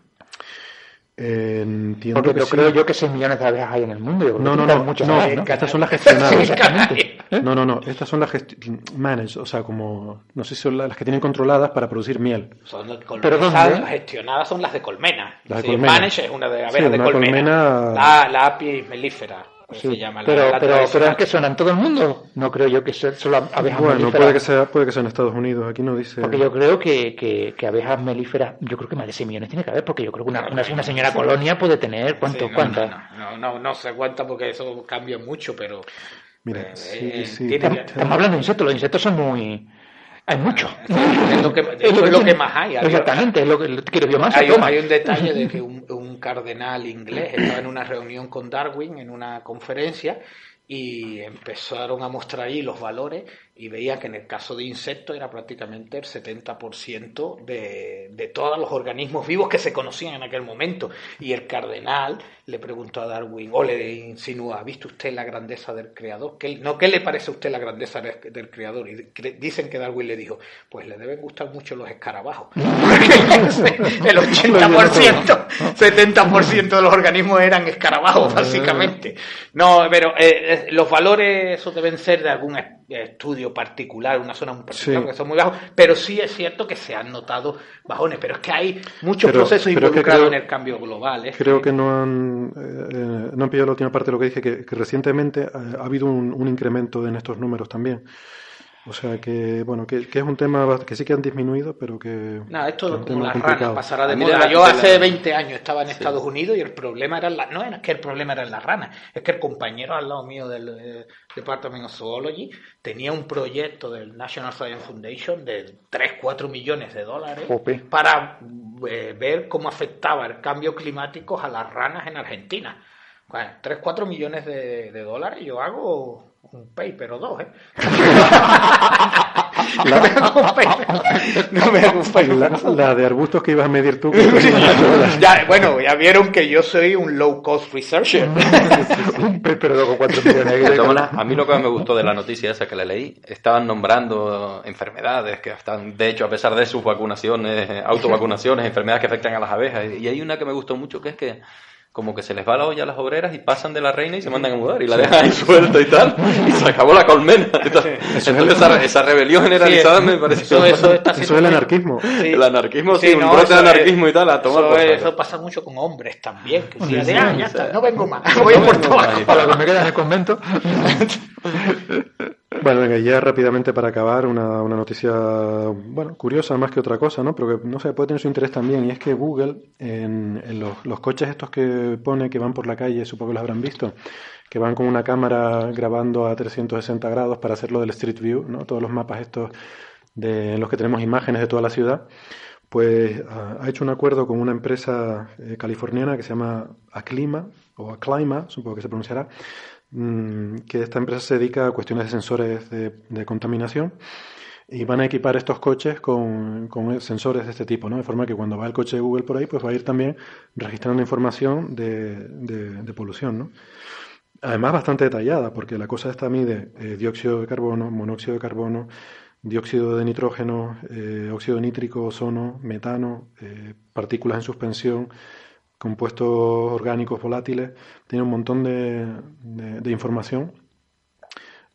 Eh, entiendo Porque que yo sí. creo yo que 6 millones de abejas hay en el mundo. Yo No, no, no, muchas no, abejas, estas son las gestionadas. exactamente. No, no, no, estas son las gesti- managed, o sea, como, no sé si son la- las que tienen controladas para producir miel. Son de. ¿Pero dónde? Esas gestionadas son las de colmena. Las de Sí, colmena. Manage es una de abejas Sí, de una colmena. colmena- La, la apis mellifera, Sí, se llama. la- pero, la pero, pero es que suena en todo el mundo. No creo yo que sea solo abejas Bueno, melíferas. puede que sea, puede que sea en Estados Unidos, aquí no dice. Porque yo creo que, que, que abejas melíferas, yo creo que más de 6 millones tiene que haber, porque yo creo que una, una, una señora colonia puede tener, ¿cuánto? Sí, no, ¿Cuántas? No, no, no, no se cuenta porque eso cambia mucho, pero. Mira, eh, sí, eh, sí. tiene que- Estamos hablando de insectos, los insectos son muy... Hay mucho. Es lo que- es lo que más hay. Exactamente, es lo que, quiero Hay, un- toma. hay un detalle de que un, un cardenal inglés estaba en una reunión con Darwin, en una conferencia, y empezaron a mostrar ahí los valores y veía que en el caso de insectos era prácticamente el 70% de, de todos los organismos vivos que se conocían en aquel momento. Y el cardenal le preguntó a Darwin, o le insinúa, ¿ha visto usted la grandeza del creador? ¿Qué, no, ¿qué le parece a usted la grandeza del, creador? Y dicen que Darwin le dijo, pues le deben gustar mucho los escarabajos. el 80%, 70% de los organismos eran escarabajos, básicamente. No, pero eh, eh, los valores, eso deben ser de algún es- particular, una zona muy particular, Sí. que son muy bajos, pero sí es cierto que se han notado bajones, pero es que hay muchos Pero- procesos pero involucrados creo- en el cambio global. ¿eh? Creo que no han, eh, eh, no han pillado la última parte de lo que dije, que, que recientemente eh, ha habido un, un incremento en estos números también. O sea que, bueno, que, que es un tema que sí que han disminuido, pero que. Nada, que esto es como las complicado. ranas pasará de moda. de Yo de hace la- 20 años estaba en Estados Unidos y el problema era la, no es que el problema era las ranas, es que el compañero al lado mío del eh, Department of Zoology tenía un proyecto del National Science Foundation de 3, 4 millones de dólares para eh, ver cómo afectaba el cambio climático a las ranas en Argentina. Bueno, 3, 4 millones de, de dólares, yo hago un paper o dos, ¿eh? no me hago un paper. No me hago un paper. La, la de arbustos que ibas a medir tú. Ya, bueno, ya vieron que yo soy un low cost researcher. Un pero con 4 millones. A mí lo que me gustó de la noticia esa que le leí, estaban nombrando enfermedades que están, de hecho, a pesar de sus vacunaciones, autovacunaciones, enfermedades que afectan a las abejas. Y hay una que me gustó mucho que es que como que se les va la olla a las obreras y pasan de la reina y se mandan a mudar y la dejan ahí suelta y tal, y se acabó la colmena. Entonces, esa, esa, rebelión generalizada me parece eso, eso, está eso es el anarquismo. El anarquismo, sí, un brote de anarquismo y tal, a tomar eso, eso, pasa mucho con hombres también, que si ah, ya está, no vengo más, voy por todo. Para que me quede en el convento. Bueno, ya rápidamente para acabar, una, una, noticia, bueno, curiosa más que otra cosa, ¿no? Pero que, no sé, puede tener su interés también, y es que Google, en, en los, los, coches estos que pone que van por la calle, supongo que los habrán visto, que van con una cámara grabando a 360 grados para hacerlo del Street View, ¿no? Todos los mapas estos de, en los que tenemos imágenes de toda la ciudad, pues ha hecho un acuerdo con una empresa eh, californiana que se llama Aclima, o Aclima, supongo que se pronunciará, Mm, que esta empresa se dedica a cuestiones de sensores de, contaminación y van a equipar estos coches con, sensores de este tipo, ¿no? De forma que cuando va el coche de Google por ahí, pues va a ir también registrando información de, polución, ¿no? Además bastante detallada, porque la cosa esta mide eh, dióxido de carbono, monóxido de carbono, dióxido de nitrógeno, eh, óxido nítrico, ozono, metano, eh, partículas en suspensión, compuestos orgánicos volátiles, tiene un montón de, información.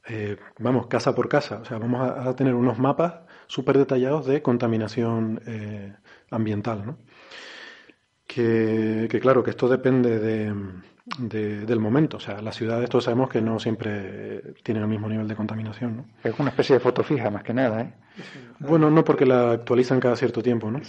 Eh, vamos, casa por casa, o sea, vamos a, tener unos mapas súper detallados de contaminación eh, ambiental, ¿no? que, claro, que esto depende de, del momento. O sea, las ciudades todos sabemos que no siempre tienen el mismo nivel de contaminación. ¿no? Es una especie de foto fija, más que nada. ¿eh? Bueno, no porque la actualizan cada cierto tiempo, ¿no?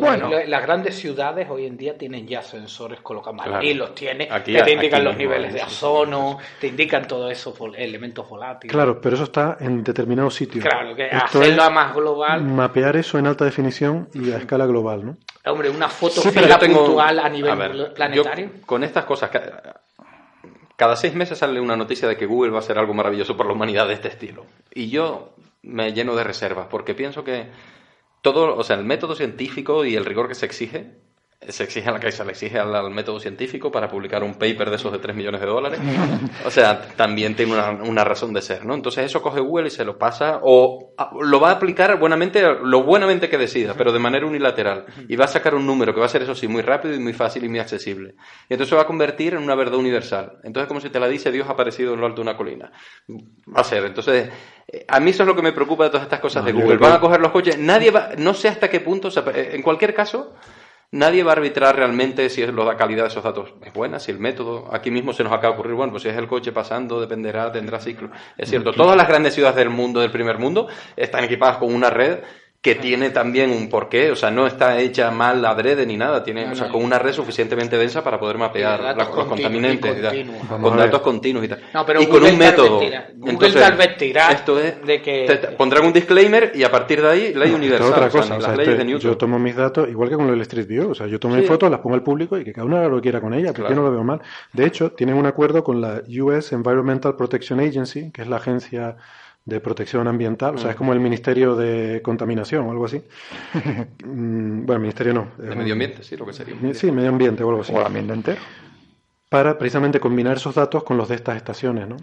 Bueno, las grandes ciudades hoy en día tienen ya sensores colocados. Madrid los tiene, que te indican los niveles de ozono, te indican todos esos elementos volátiles. Claro, pero eso está en determinados sitios. Claro, que hacerlo a más global. Mapear eso en alta definición y a escala global, ¿no? Hombre, una foto fija puntual a nivel planetario. con estas cosas, cada seis meses sale una noticia de que Google va a hacer algo maravilloso por la humanidad de este estilo. Y yo me lleno de reservas, porque pienso que todo, o sea, el método científico y el rigor que se exige se exige a la Caixa, le exige al, método científico para publicar un paper de esos de 3 millones de dólares. O sea, también tiene una, razón de ser, ¿no? Entonces eso coge Google y se lo pasa, o lo va a aplicar buenamente, lo buenamente que decida, pero de manera unilateral. Y va a sacar un número que va a ser, eso sí, muy rápido y muy fácil y muy accesible. Y entonces se va a convertir en una verdad universal. Entonces, como si te la dice Dios ha aparecido en lo alto de una colina. Va a ser. Entonces, eh, a mí eso es lo que me preocupa de todas estas cosas de Google. Van a coger los coches, nadie va, no sé hasta qué punto, en cualquier caso, Nadie va a arbitrar realmente si es la calidad de esos datos es buena, si el método, aquí mismo se nos acaba de ocurrir, bueno, pues si es el coche pasando, dependerá, tendrá ciclo. Es cierto, todas las grandes ciudades del mundo, del primer mundo, están equipadas con una red que tiene también un porqué, o sea, no está hecha mal adrede ni nada, tiene, o sea, con una red suficientemente densa para poder mapear los contaminantes, con datos continuos y tal. y con un método. Entonces, esto es, de que... pondrán un disclaimer y a partir de ahí ley universal, otra cosa, las leyes de Newton. Yo tomo mis datos, igual que con el Street View, o sea, yo tomo mis fotos, las pongo al público y que cada uno haga lo que quiera con ella, porque yo no lo veo mal. De hecho, tienen un acuerdo con la US Environmental Protection Agency, que es la agencia de protección ambiental, o sea, es como el Ministerio de Contaminación o algo así. Mm, bueno, Ministerio no. De Medio Ambiente, sí, lo que sería. Sí, Medio Ambiente o algo así. O el ambiente entero. Para precisamente combinar esos datos con los de estas estaciones, ¿no?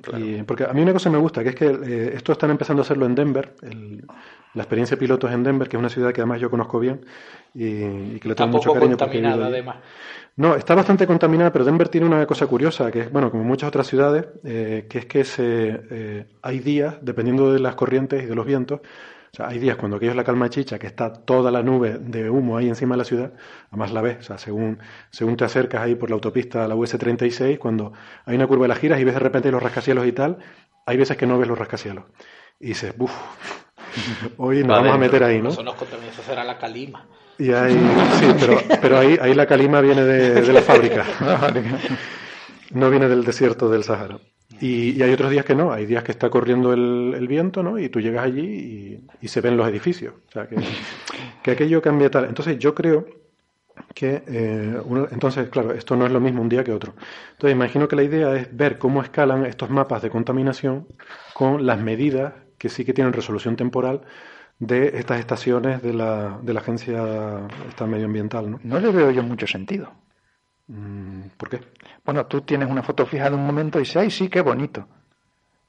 porque a mí una cosa me gusta, que es que eh, esto están empezando a hacerlo en Denver, la experiencia piloto es en Denver, que es una ciudad que además yo conozco bien y, que le tengo mucho cariño. contaminada, además. No, está bastante contaminada, pero Denver tiene una cosa curiosa, que es, bueno, como muchas otras ciudades, eh, que es que se, eh, hay días, dependiendo de las corrientes y de los vientos, o sea, hay días cuando aquello es la calma chicha, que está toda la nube de humo ahí encima de la ciudad, además la ves, o sea, según, según te acercas ahí por la autopista, la US 36, cuando hay una curva de las giras y ves de repente los rascacielos y tal, hay veces que no ves los rascacielos. Y dices, uff, hoy nos vamos a meter ahí, ¿no? Eso, nos eso será la calima. Y ahí, sí, pero, pero ahí, ahí la calima viene de, la fábrica. No viene del desierto del Sahara. Y, hay otros días que no, hay días que está corriendo el, viento, ¿no? Y tú llegas allí y, se ven los edificios. O sea, que, que, aquello cambia tal. Entonces yo creo que, eh, entonces, claro, esto no es lo mismo un día que otro. Entonces imagino que la idea es ver cómo escalan estos mapas de contaminación con las medidas que sí que tienen resolución temporal de estas estaciones de la, de la agencia esta medioambiental. ¿no? no le veo yo mucho sentido. Mm, ¿Por qué? Bueno, tú tienes una foto fija de un momento y dices, ay, sí, qué bonito.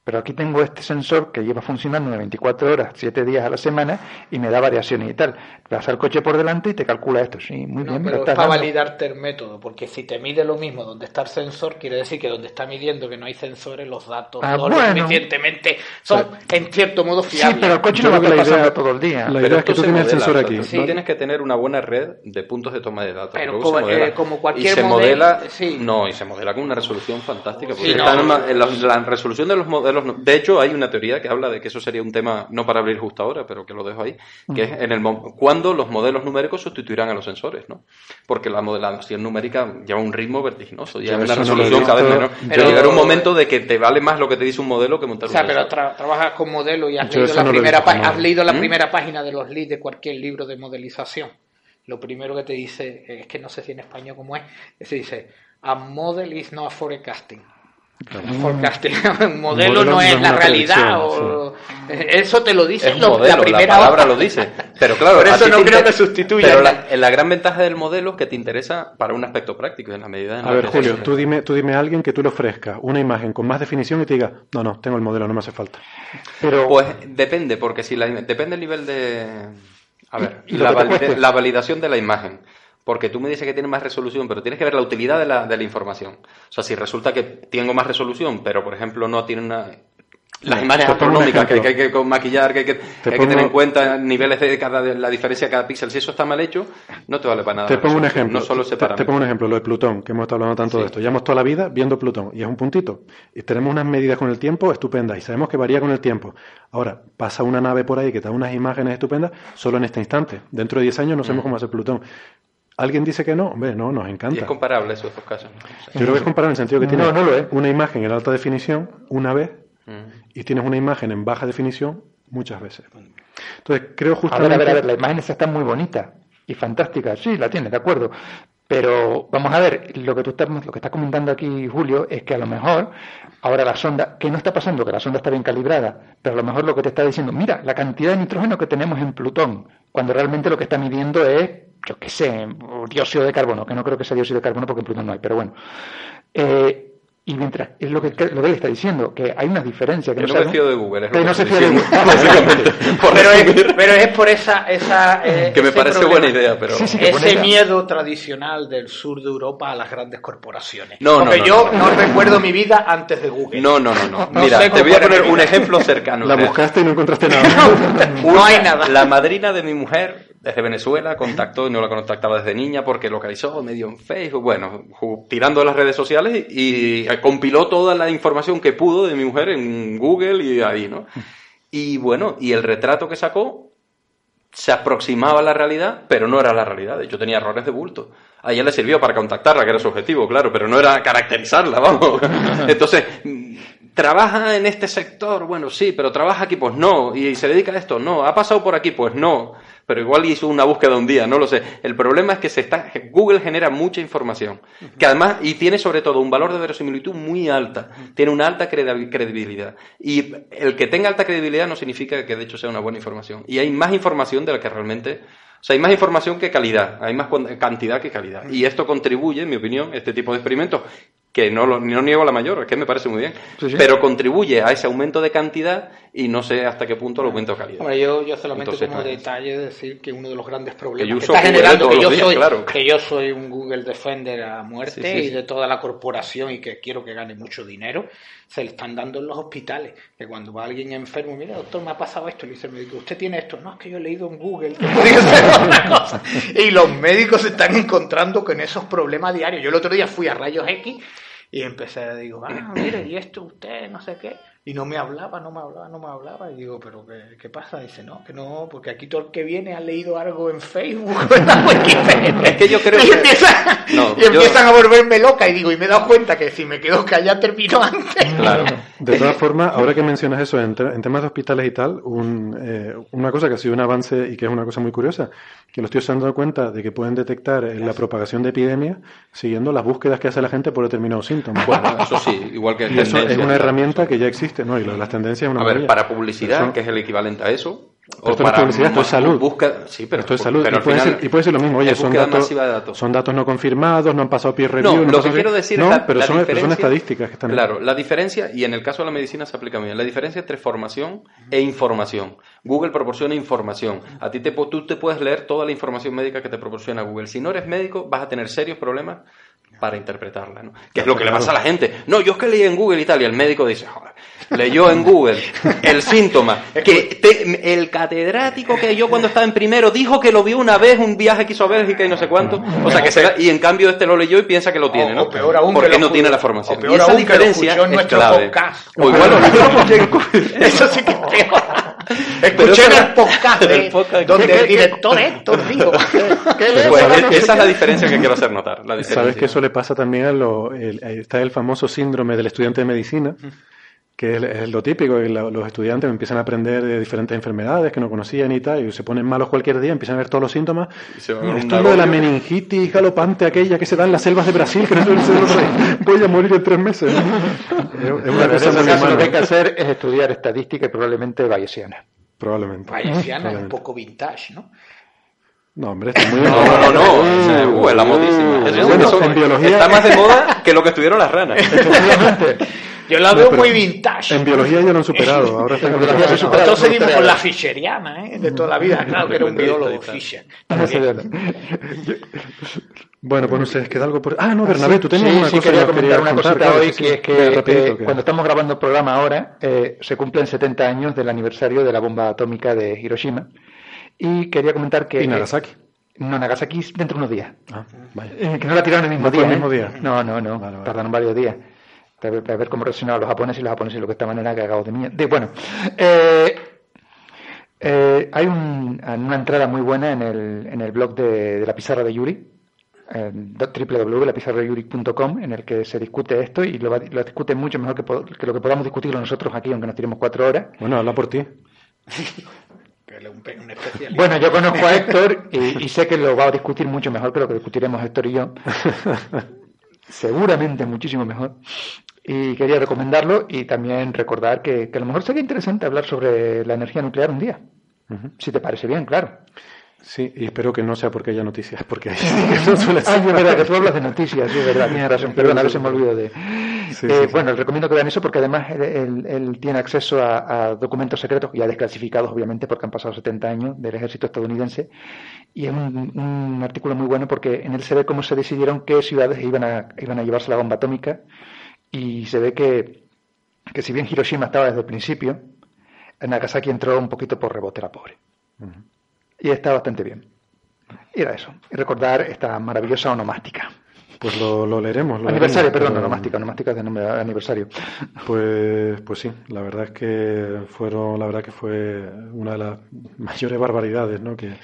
Pero aquí tengo este sensor que lleva funcionando de 24 horas, 7 días a la semana y me da variaciones y tal. Pasa el coche por delante y te calcula esto. Sí, muy No, bien, pero es para validarte el método, porque si te mide lo mismo donde está el sensor, quiere decir que donde está midiendo que no hay sensores, los datos Ah, no lo bueno. suficientemente son en cierto modo Sí, fiables. pero el coche Yo no va a la pasando todo el día. la idea es que tú tienes el sensor aquí. Tú tienes que tener una buena red de puntos de toma de datos. Pero como- eh, como cualquier y se modelo, modela, sí. no, y se modela con una resolución fantástica. Porque Sí, no. está en una- en la, la resolución de los modelos, no- de hecho, hay una teoría que habla de que eso sería un tema no para abrir justo ahora, pero que lo dejo ahí, que es en el cuando los modelos numéricos sustituirán a los sensores, ¿no? Porque la modelación numérica lleva un ritmo vertiginoso, lleva una no resolución cada vez menor. Pero- llegará un momento de que te vale más lo que te dice un modelo que montar O sea, un pero tra- trabajas con modelo y has Yo leído, la no lo he primera, visto, pa- no. has leído la ¿Mm? primera página de los leads de cualquier libro de modelización. Lo primero que te dice, es que no sé si en español cómo es, se dice, a model is not a forecasting. Forecasting. un modelo, modelo no no es la realidad. Eso te lo dice Es un lo- modelo, la primera palabra lo dice. Pero claro, Por a eso no te creo inter- que sustituya Pero la- gran ventaja del modelo es que te interesa para un aspecto práctico, en la medida en A la ver, que- Julio, tú dime, tú dime a alguien que tú le ofrezcas una imagen con más definición y te diga, no, no, tengo el modelo, no me hace falta. Pero Pues depende, porque si la, depende del nivel de... A ver, valide- la validación de la imagen. Porque tú me dices que tiene más resolución, pero tienes que ver la utilidad de la, de la información. O sea, si resulta que tengo más resolución, pero por ejemplo no tiene una... Las imágenes astronómicas que, hay que maquillar, que hay que, que hay que pongo- tener en cuenta niveles de cada de la diferencia de cada píxel. Si eso está mal hecho, no te vale para nada. Te pongo un ejemplo. No solo te, te pongo un ejemplo, lo de Plutón, que hemos estado hablando tanto de esto. Llevamos toda la vida viendo Plutón y es un puntito. Y tenemos unas medidas con el tiempo estupendas y sabemos que varía con el tiempo. Ahora, pasa una nave por ahí que te da unas imágenes estupendas solo en este instante. Dentro de 10 años no sabemos cómo hacer Plutón. ¿Alguien dice que no? Hombre, no, nos Y encanta. es comparable esos dos casos. ¿no? O sea, Yo creo que es comparable en el sentido que No, tienes no lo es. una imagen en alta definición una vez mm. y tienes una imagen en baja definición muchas veces. Entonces, creo A justamente... ver, a ver, a ver, la imagen esa está muy bonita y fantástica, sí, la tiene, de acuerdo. Pero vamos a ver, lo que tú estás, lo que estás comentando aquí, Julio, es que a lo mejor ahora la sonda, que no está pasando, que la sonda está bien calibrada, pero a lo mejor lo que te está diciendo, mira, la cantidad de nitrógeno que tenemos en Plutón, cuando realmente lo que está midiendo es, yo qué sé, dióxido de carbono, que no creo que sea dióxido de carbono porque en Plutón no hay, pero bueno. Eh, y mientras, es lo que, lo que él está diciendo, que hay una diferencia. Que Que no no me sabe- fío de Google, es que que no se fía de. Google. Básicamente. Pero es, pero es por esa, esa eh, que me parece problema. buena idea, pero... Sí, sí, ese idea. miedo tradicional del sur de Europa a las grandes corporaciones. No, no, Porque no, yo no, no, no. recuerdo mi vida antes de Google. No, no, no, no. No Mira, sé te voy a poner un ejemplo cercano. La sea, buscaste y no encontraste nada. no hay nada. La madrina de mi mujer, desde Venezuela, contactó y no la contactaba desde niña porque localizó medio en Facebook, bueno, tirando las redes sociales y, compiló toda la información que pudo de mi mujer en Google y ahí, ¿no? Y bueno, y el retrato que sacó se aproximaba a la realidad, pero no era la realidad. Hecho, tenía errores de bulto. A ella le sirvió para contactarla, que era su objetivo, claro, pero no era caracterizarla, vamos. Entonces, ¿trabaja en este sector? Bueno, sí, pero ¿trabaja aquí? Pues no. ¿Y se dedica a esto? No. ¿Ha pasado por aquí? Pues no. Pero igual hizo una búsqueda un día, no lo sé. El problema es que se está, Google genera mucha información, que además, y tiene sobre todo un valor de verosimilitud muy alta, tiene una alta credi- credibilidad. Y el que tenga alta credibilidad no significa que de hecho sea una buena información. Y hay más información de la que realmente... O sea, hay más información que calidad, hay más cantidad que calidad. Y esto contribuye, en mi opinión, este tipo de experimentos, que no, lo, no niego la mayor, es que me parece muy bien, Sí, sí. pero contribuye a ese aumento de cantidad y no sé hasta qué punto aumento de calidad. Hombre, yo, yo solamente Entonces, como no. detalle decir que uno de los grandes problemas que, está generando que yo, días, soy, claro. que yo soy un Google Defender a muerte Sí, sí, y sí. de toda la corporación y que quiero que gane mucho dinero, se le están dando en los hospitales. Que cuando va alguien enfermo, mira doctor, me ha pasado esto, le dice el médico, usted tiene esto. No, es que yo he leído en Google cosa. Y los médicos se están encontrando con esos problemas diarios. Yo el otro día fui a Rayos X y empecé a digo, ah, mire, y esto usted, no sé qué. Y no me hablaba, no me hablaba, no me hablaba. Y digo, ¿pero qué, qué pasa? Dice, no, que no, porque aquí todo el que viene ha leído algo en Facebook. Es que yo creo y que- Empiezan, No, y yo- empiezan a volverme loca. Y digo, y me he dado cuenta que si me quedo callada termino antes. Claro. De todas formas, ahora que mencionas eso en, te- en temas de hospitales y tal, un, eh, una cosa que ha sido un avance y que es una cosa muy curiosa, que los tíos se han dado cuenta de que pueden detectar eh, la propagación de epidemias siguiendo las búsquedas que hace la gente por determinados síntomas. Bueno, eso sí, igual que y eso es una herramienta que ya existe, ¿no? Y lo de las tendencias es una A ver, maravilla. para publicidad, Eso- que es el equivalente a eso, Pero esto no es publicidad, esto es más salud. busca- sí, pero, Esto es salud. pero y, puede final ser, y puede ser lo mismo. Oye, son datos, datos. son datos no confirmados, no han pasado peer review. No, no lo que quiero decir no, es la, pero, la son, pero son estadísticas que están ahí. Claro, la diferencia, y en el caso de la medicina se aplica bien, la diferencia entre formación e información. Google proporciona información. A ti te, tú te puedes leer toda la información médica que te proporciona Google. Si no eres médico, vas a tener serios problemas para interpretarla, ¿no? Que es lo que le pasa a la gente. No, yo es que leí en Google y tal, y el médico dice, joder, leyó en Google el síntoma, que te- el catedrático que yo cuando estaba en primero dijo que lo vio una vez, un viaje que hizo a Bélgica y no sé cuánto, o sea que será, y en cambio este lo leyó y piensa que lo tiene, ¿no? o peor aún, Porque que lo no tiene la formación. o peor y esa aún, que lo diferencia escuchó en es clave. podcast. O igual lo Eso sí que es peor. Escuché en el podcast, de- el podcast- donde ¿Qué- el director Héctor dijo. Pues, esa es la diferencia que quiero hacer notar. La Sabes diferencia. que eso le pasa también a lo, el- está el famoso síndrome del estudiante de medicina, que es, es lo típico, que la- los estudiantes empiezan a aprender de diferentes enfermedades que no conocían y tal, y se ponen malos cualquier día, empiezan a ver todos los síntomas. Y se van a Mira, un esto es lo de la meningitis galopante aquella que se da en las selvas de Brasil, que no voy a morir en tres meses. Es, es una en cosa caso lo que hay que hacer es estudiar estadística y probablemente bayesiana. Probablemente. Bayesiana es un poco vintage, ¿no? No, hombre, está muy No, no, no, no. Uh, es la modísima. Eso- Bueno, eso en biología- Está más de moda que lo que estuvieron las ranas. Yo la veo muy vintage. En biología ya lo han superado, ahora están En con biología se otra cosa. supera. Entonces seguimos con la fischeriana, ¿eh? De toda la vida. Claro que era un biólogo Fischer. Bueno, pues no sé, ¿queda algo por...? Ah, no, Bernabé, tú tenías sí, una sí, cosa quería que comentar una cosita claro, hoy, sí, sí. que es que Venga, rapidito, eh, que- cuando estamos grabando el programa ahora, eh, se cumplen 70 años del aniversario de la bomba atómica de Hiroshima. Y quería comentar que... Y Nagasaki. No, Nagasaki es dentro de unos días. Ah. Eh, que no la tiraron el mismo ¿No fue día. el mismo ¿eh? día? No, no, no. Vale, vale. Tardaron varios días. Para ver, cómo reaccionaban los japoneses y los japoneses lo que estaban era cagados de mierda. De, bueno, eh, eh, hay un- una entrada muy buena en el, en el blog de, de la pizarra de Yuri, www.lapizarrayuri.com, en el que se discute esto y lo, lo discute mucho mejor que, que lo que podamos discutirlo nosotros aquí, aunque nos tiremos cuatro horas. Bueno, habla por ti. Que él es un, pe- un especialista. Bueno, yo conozco a Héctor y, y sé que lo va a discutir mucho mejor que lo que discutiremos Héctor y yo. Seguramente muchísimo mejor. Y quería recomendarlo y también recordar que, que a lo mejor sería interesante hablar sobre la energía nuclear un día. Si te parece bien, claro. Sí, y espero que no sea porque haya noticias, porque ahí sí que no suele ser. Ah, es verdad, que tú hablas de noticias, sí, es verdad, tienes razón, perdón, a veces me olvido de... Sí, Eh, sí. Bueno, les recomiendo que vean eso porque además él, él- él tiene acceso a, a documentos secretos, ya desclasificados obviamente porque han pasado 70 años del ejército estadounidense, y es un, un artículo muy bueno porque en él se ve cómo se decidieron qué ciudades iban a, iban a llevarse la bomba atómica, y se ve que, que si bien Hiroshima estaba desde el principio, Nagasaki entró un poquito por rebote, la pobre. Y está bastante bien. Y era eso. Y recordar esta maravillosa onomástica. Pues lo, lo leeremos. lo aniversario, leeremos, perdón, pero- onomástica. Onomástica es de nombre aniversario. Pues, pues sí, la verdad es que fueron, la verdad que fue una de las mayores barbaridades ¿no? que,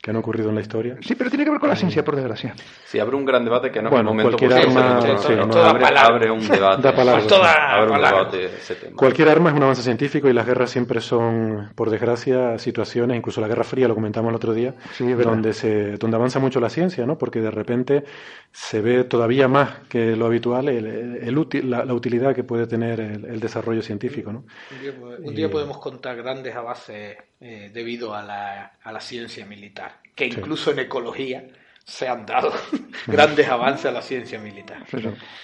que han ocurrido en la historia. Sí, pero tiene que ver con la ciencia, por desgracia. Si abre un gran debate que no es Bueno, el momento cualquier arma- sí, no, no. abre, Da para abre un debate. Da para largo. Toda abre un debate ese tema. Cualquier arma es un avance científico y las guerras siempre son, por desgracia, situaciones, incluso la Guerra Fría, lo comentamos el otro día, Sí, donde, se, donde avanza mucho la ciencia, ¿no? porque de repente se ve todavía más que lo habitual el, el útil- la, la utilidad que puede tener el, el desarrollo científico. ¿no? Un día, un día podemos contar grandes avances eh, debido a la, a la ciencia militar, que incluso en ecología se han dado grandes avances a la ciencia militar.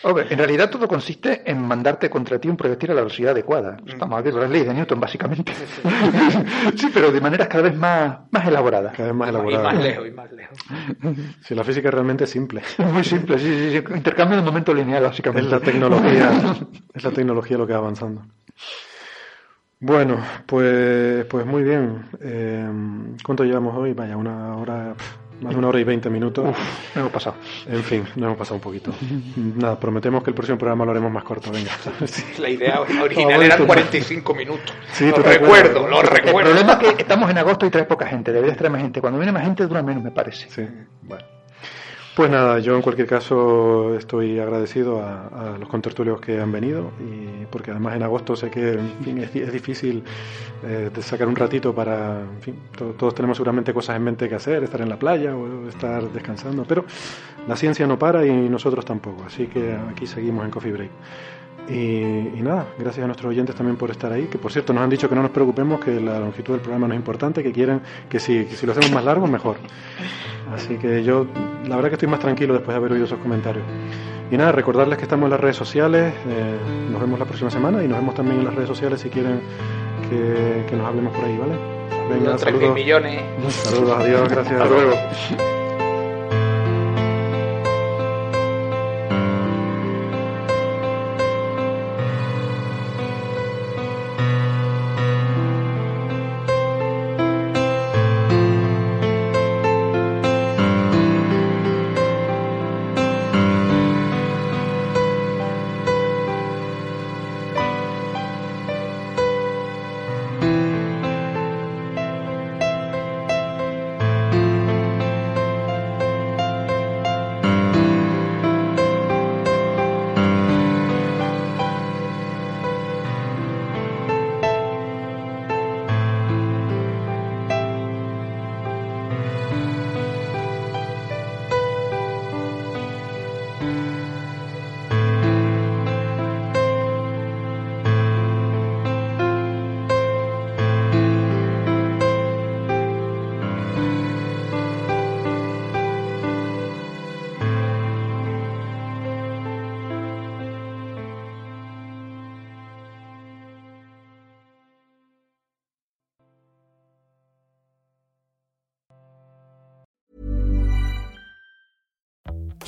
Hombre, en realidad todo consiste en mandarte contra ti un proyectil a la velocidad adecuada. Estamos aquí con las leyes de Newton, básicamente. sí, pero de maneras cada vez más, más elaboradas. Cada vez más Y elaborado. más lejos, y más lejos. Si la física realmente es simple. Muy simple, sí, sí, sí. Intercambio de momento lineal, Es básicamente. la tecnología, es la tecnología lo que va avanzando. Bueno, pues, pues muy bien. Eh, ¿Cuánto llevamos hoy? Vaya, una hora, más de una hora y veinte minutos. Me hemos pasado. En fin, nos hemos pasado un poquito. Nada, prometemos que el próximo programa lo haremos más corto. Venga. La idea original tú- 45 minutos. Sí, lo recuerdo, lo El recuerdo. problema es que estamos en agosto y trae poca gente. Deberías traer más gente. Cuando viene más gente dura menos, me parece. Sí, bueno. Pues nada, yo en cualquier caso estoy agradecido a, los contertulios que han venido y porque además en agosto sé que en fin, es, difícil eh, de sacar un ratito para, en fin, to- todos tenemos seguramente cosas en mente que hacer, estar en la playa o estar descansando, pero la ciencia no para y nosotros tampoco, así que aquí seguimos en Coffee Break. Y, nada, gracias a nuestros oyentes también por estar ahí, que por cierto nos han dicho que no nos preocupemos, que la longitud del programa no es importante, que quieren que si, si lo hacemos más largo, mejor. Así que yo, la verdad que estoy más tranquilo después de haber oído esos comentarios. Y nada, recordarles que estamos en las redes sociales, eh, nos vemos la próxima semana y nos vemos también en las redes sociales si quieren que, que nos hablemos por ahí, ¿vale? Venga, saludos. millones. Saludos, adiós, gracias. Hasta luego.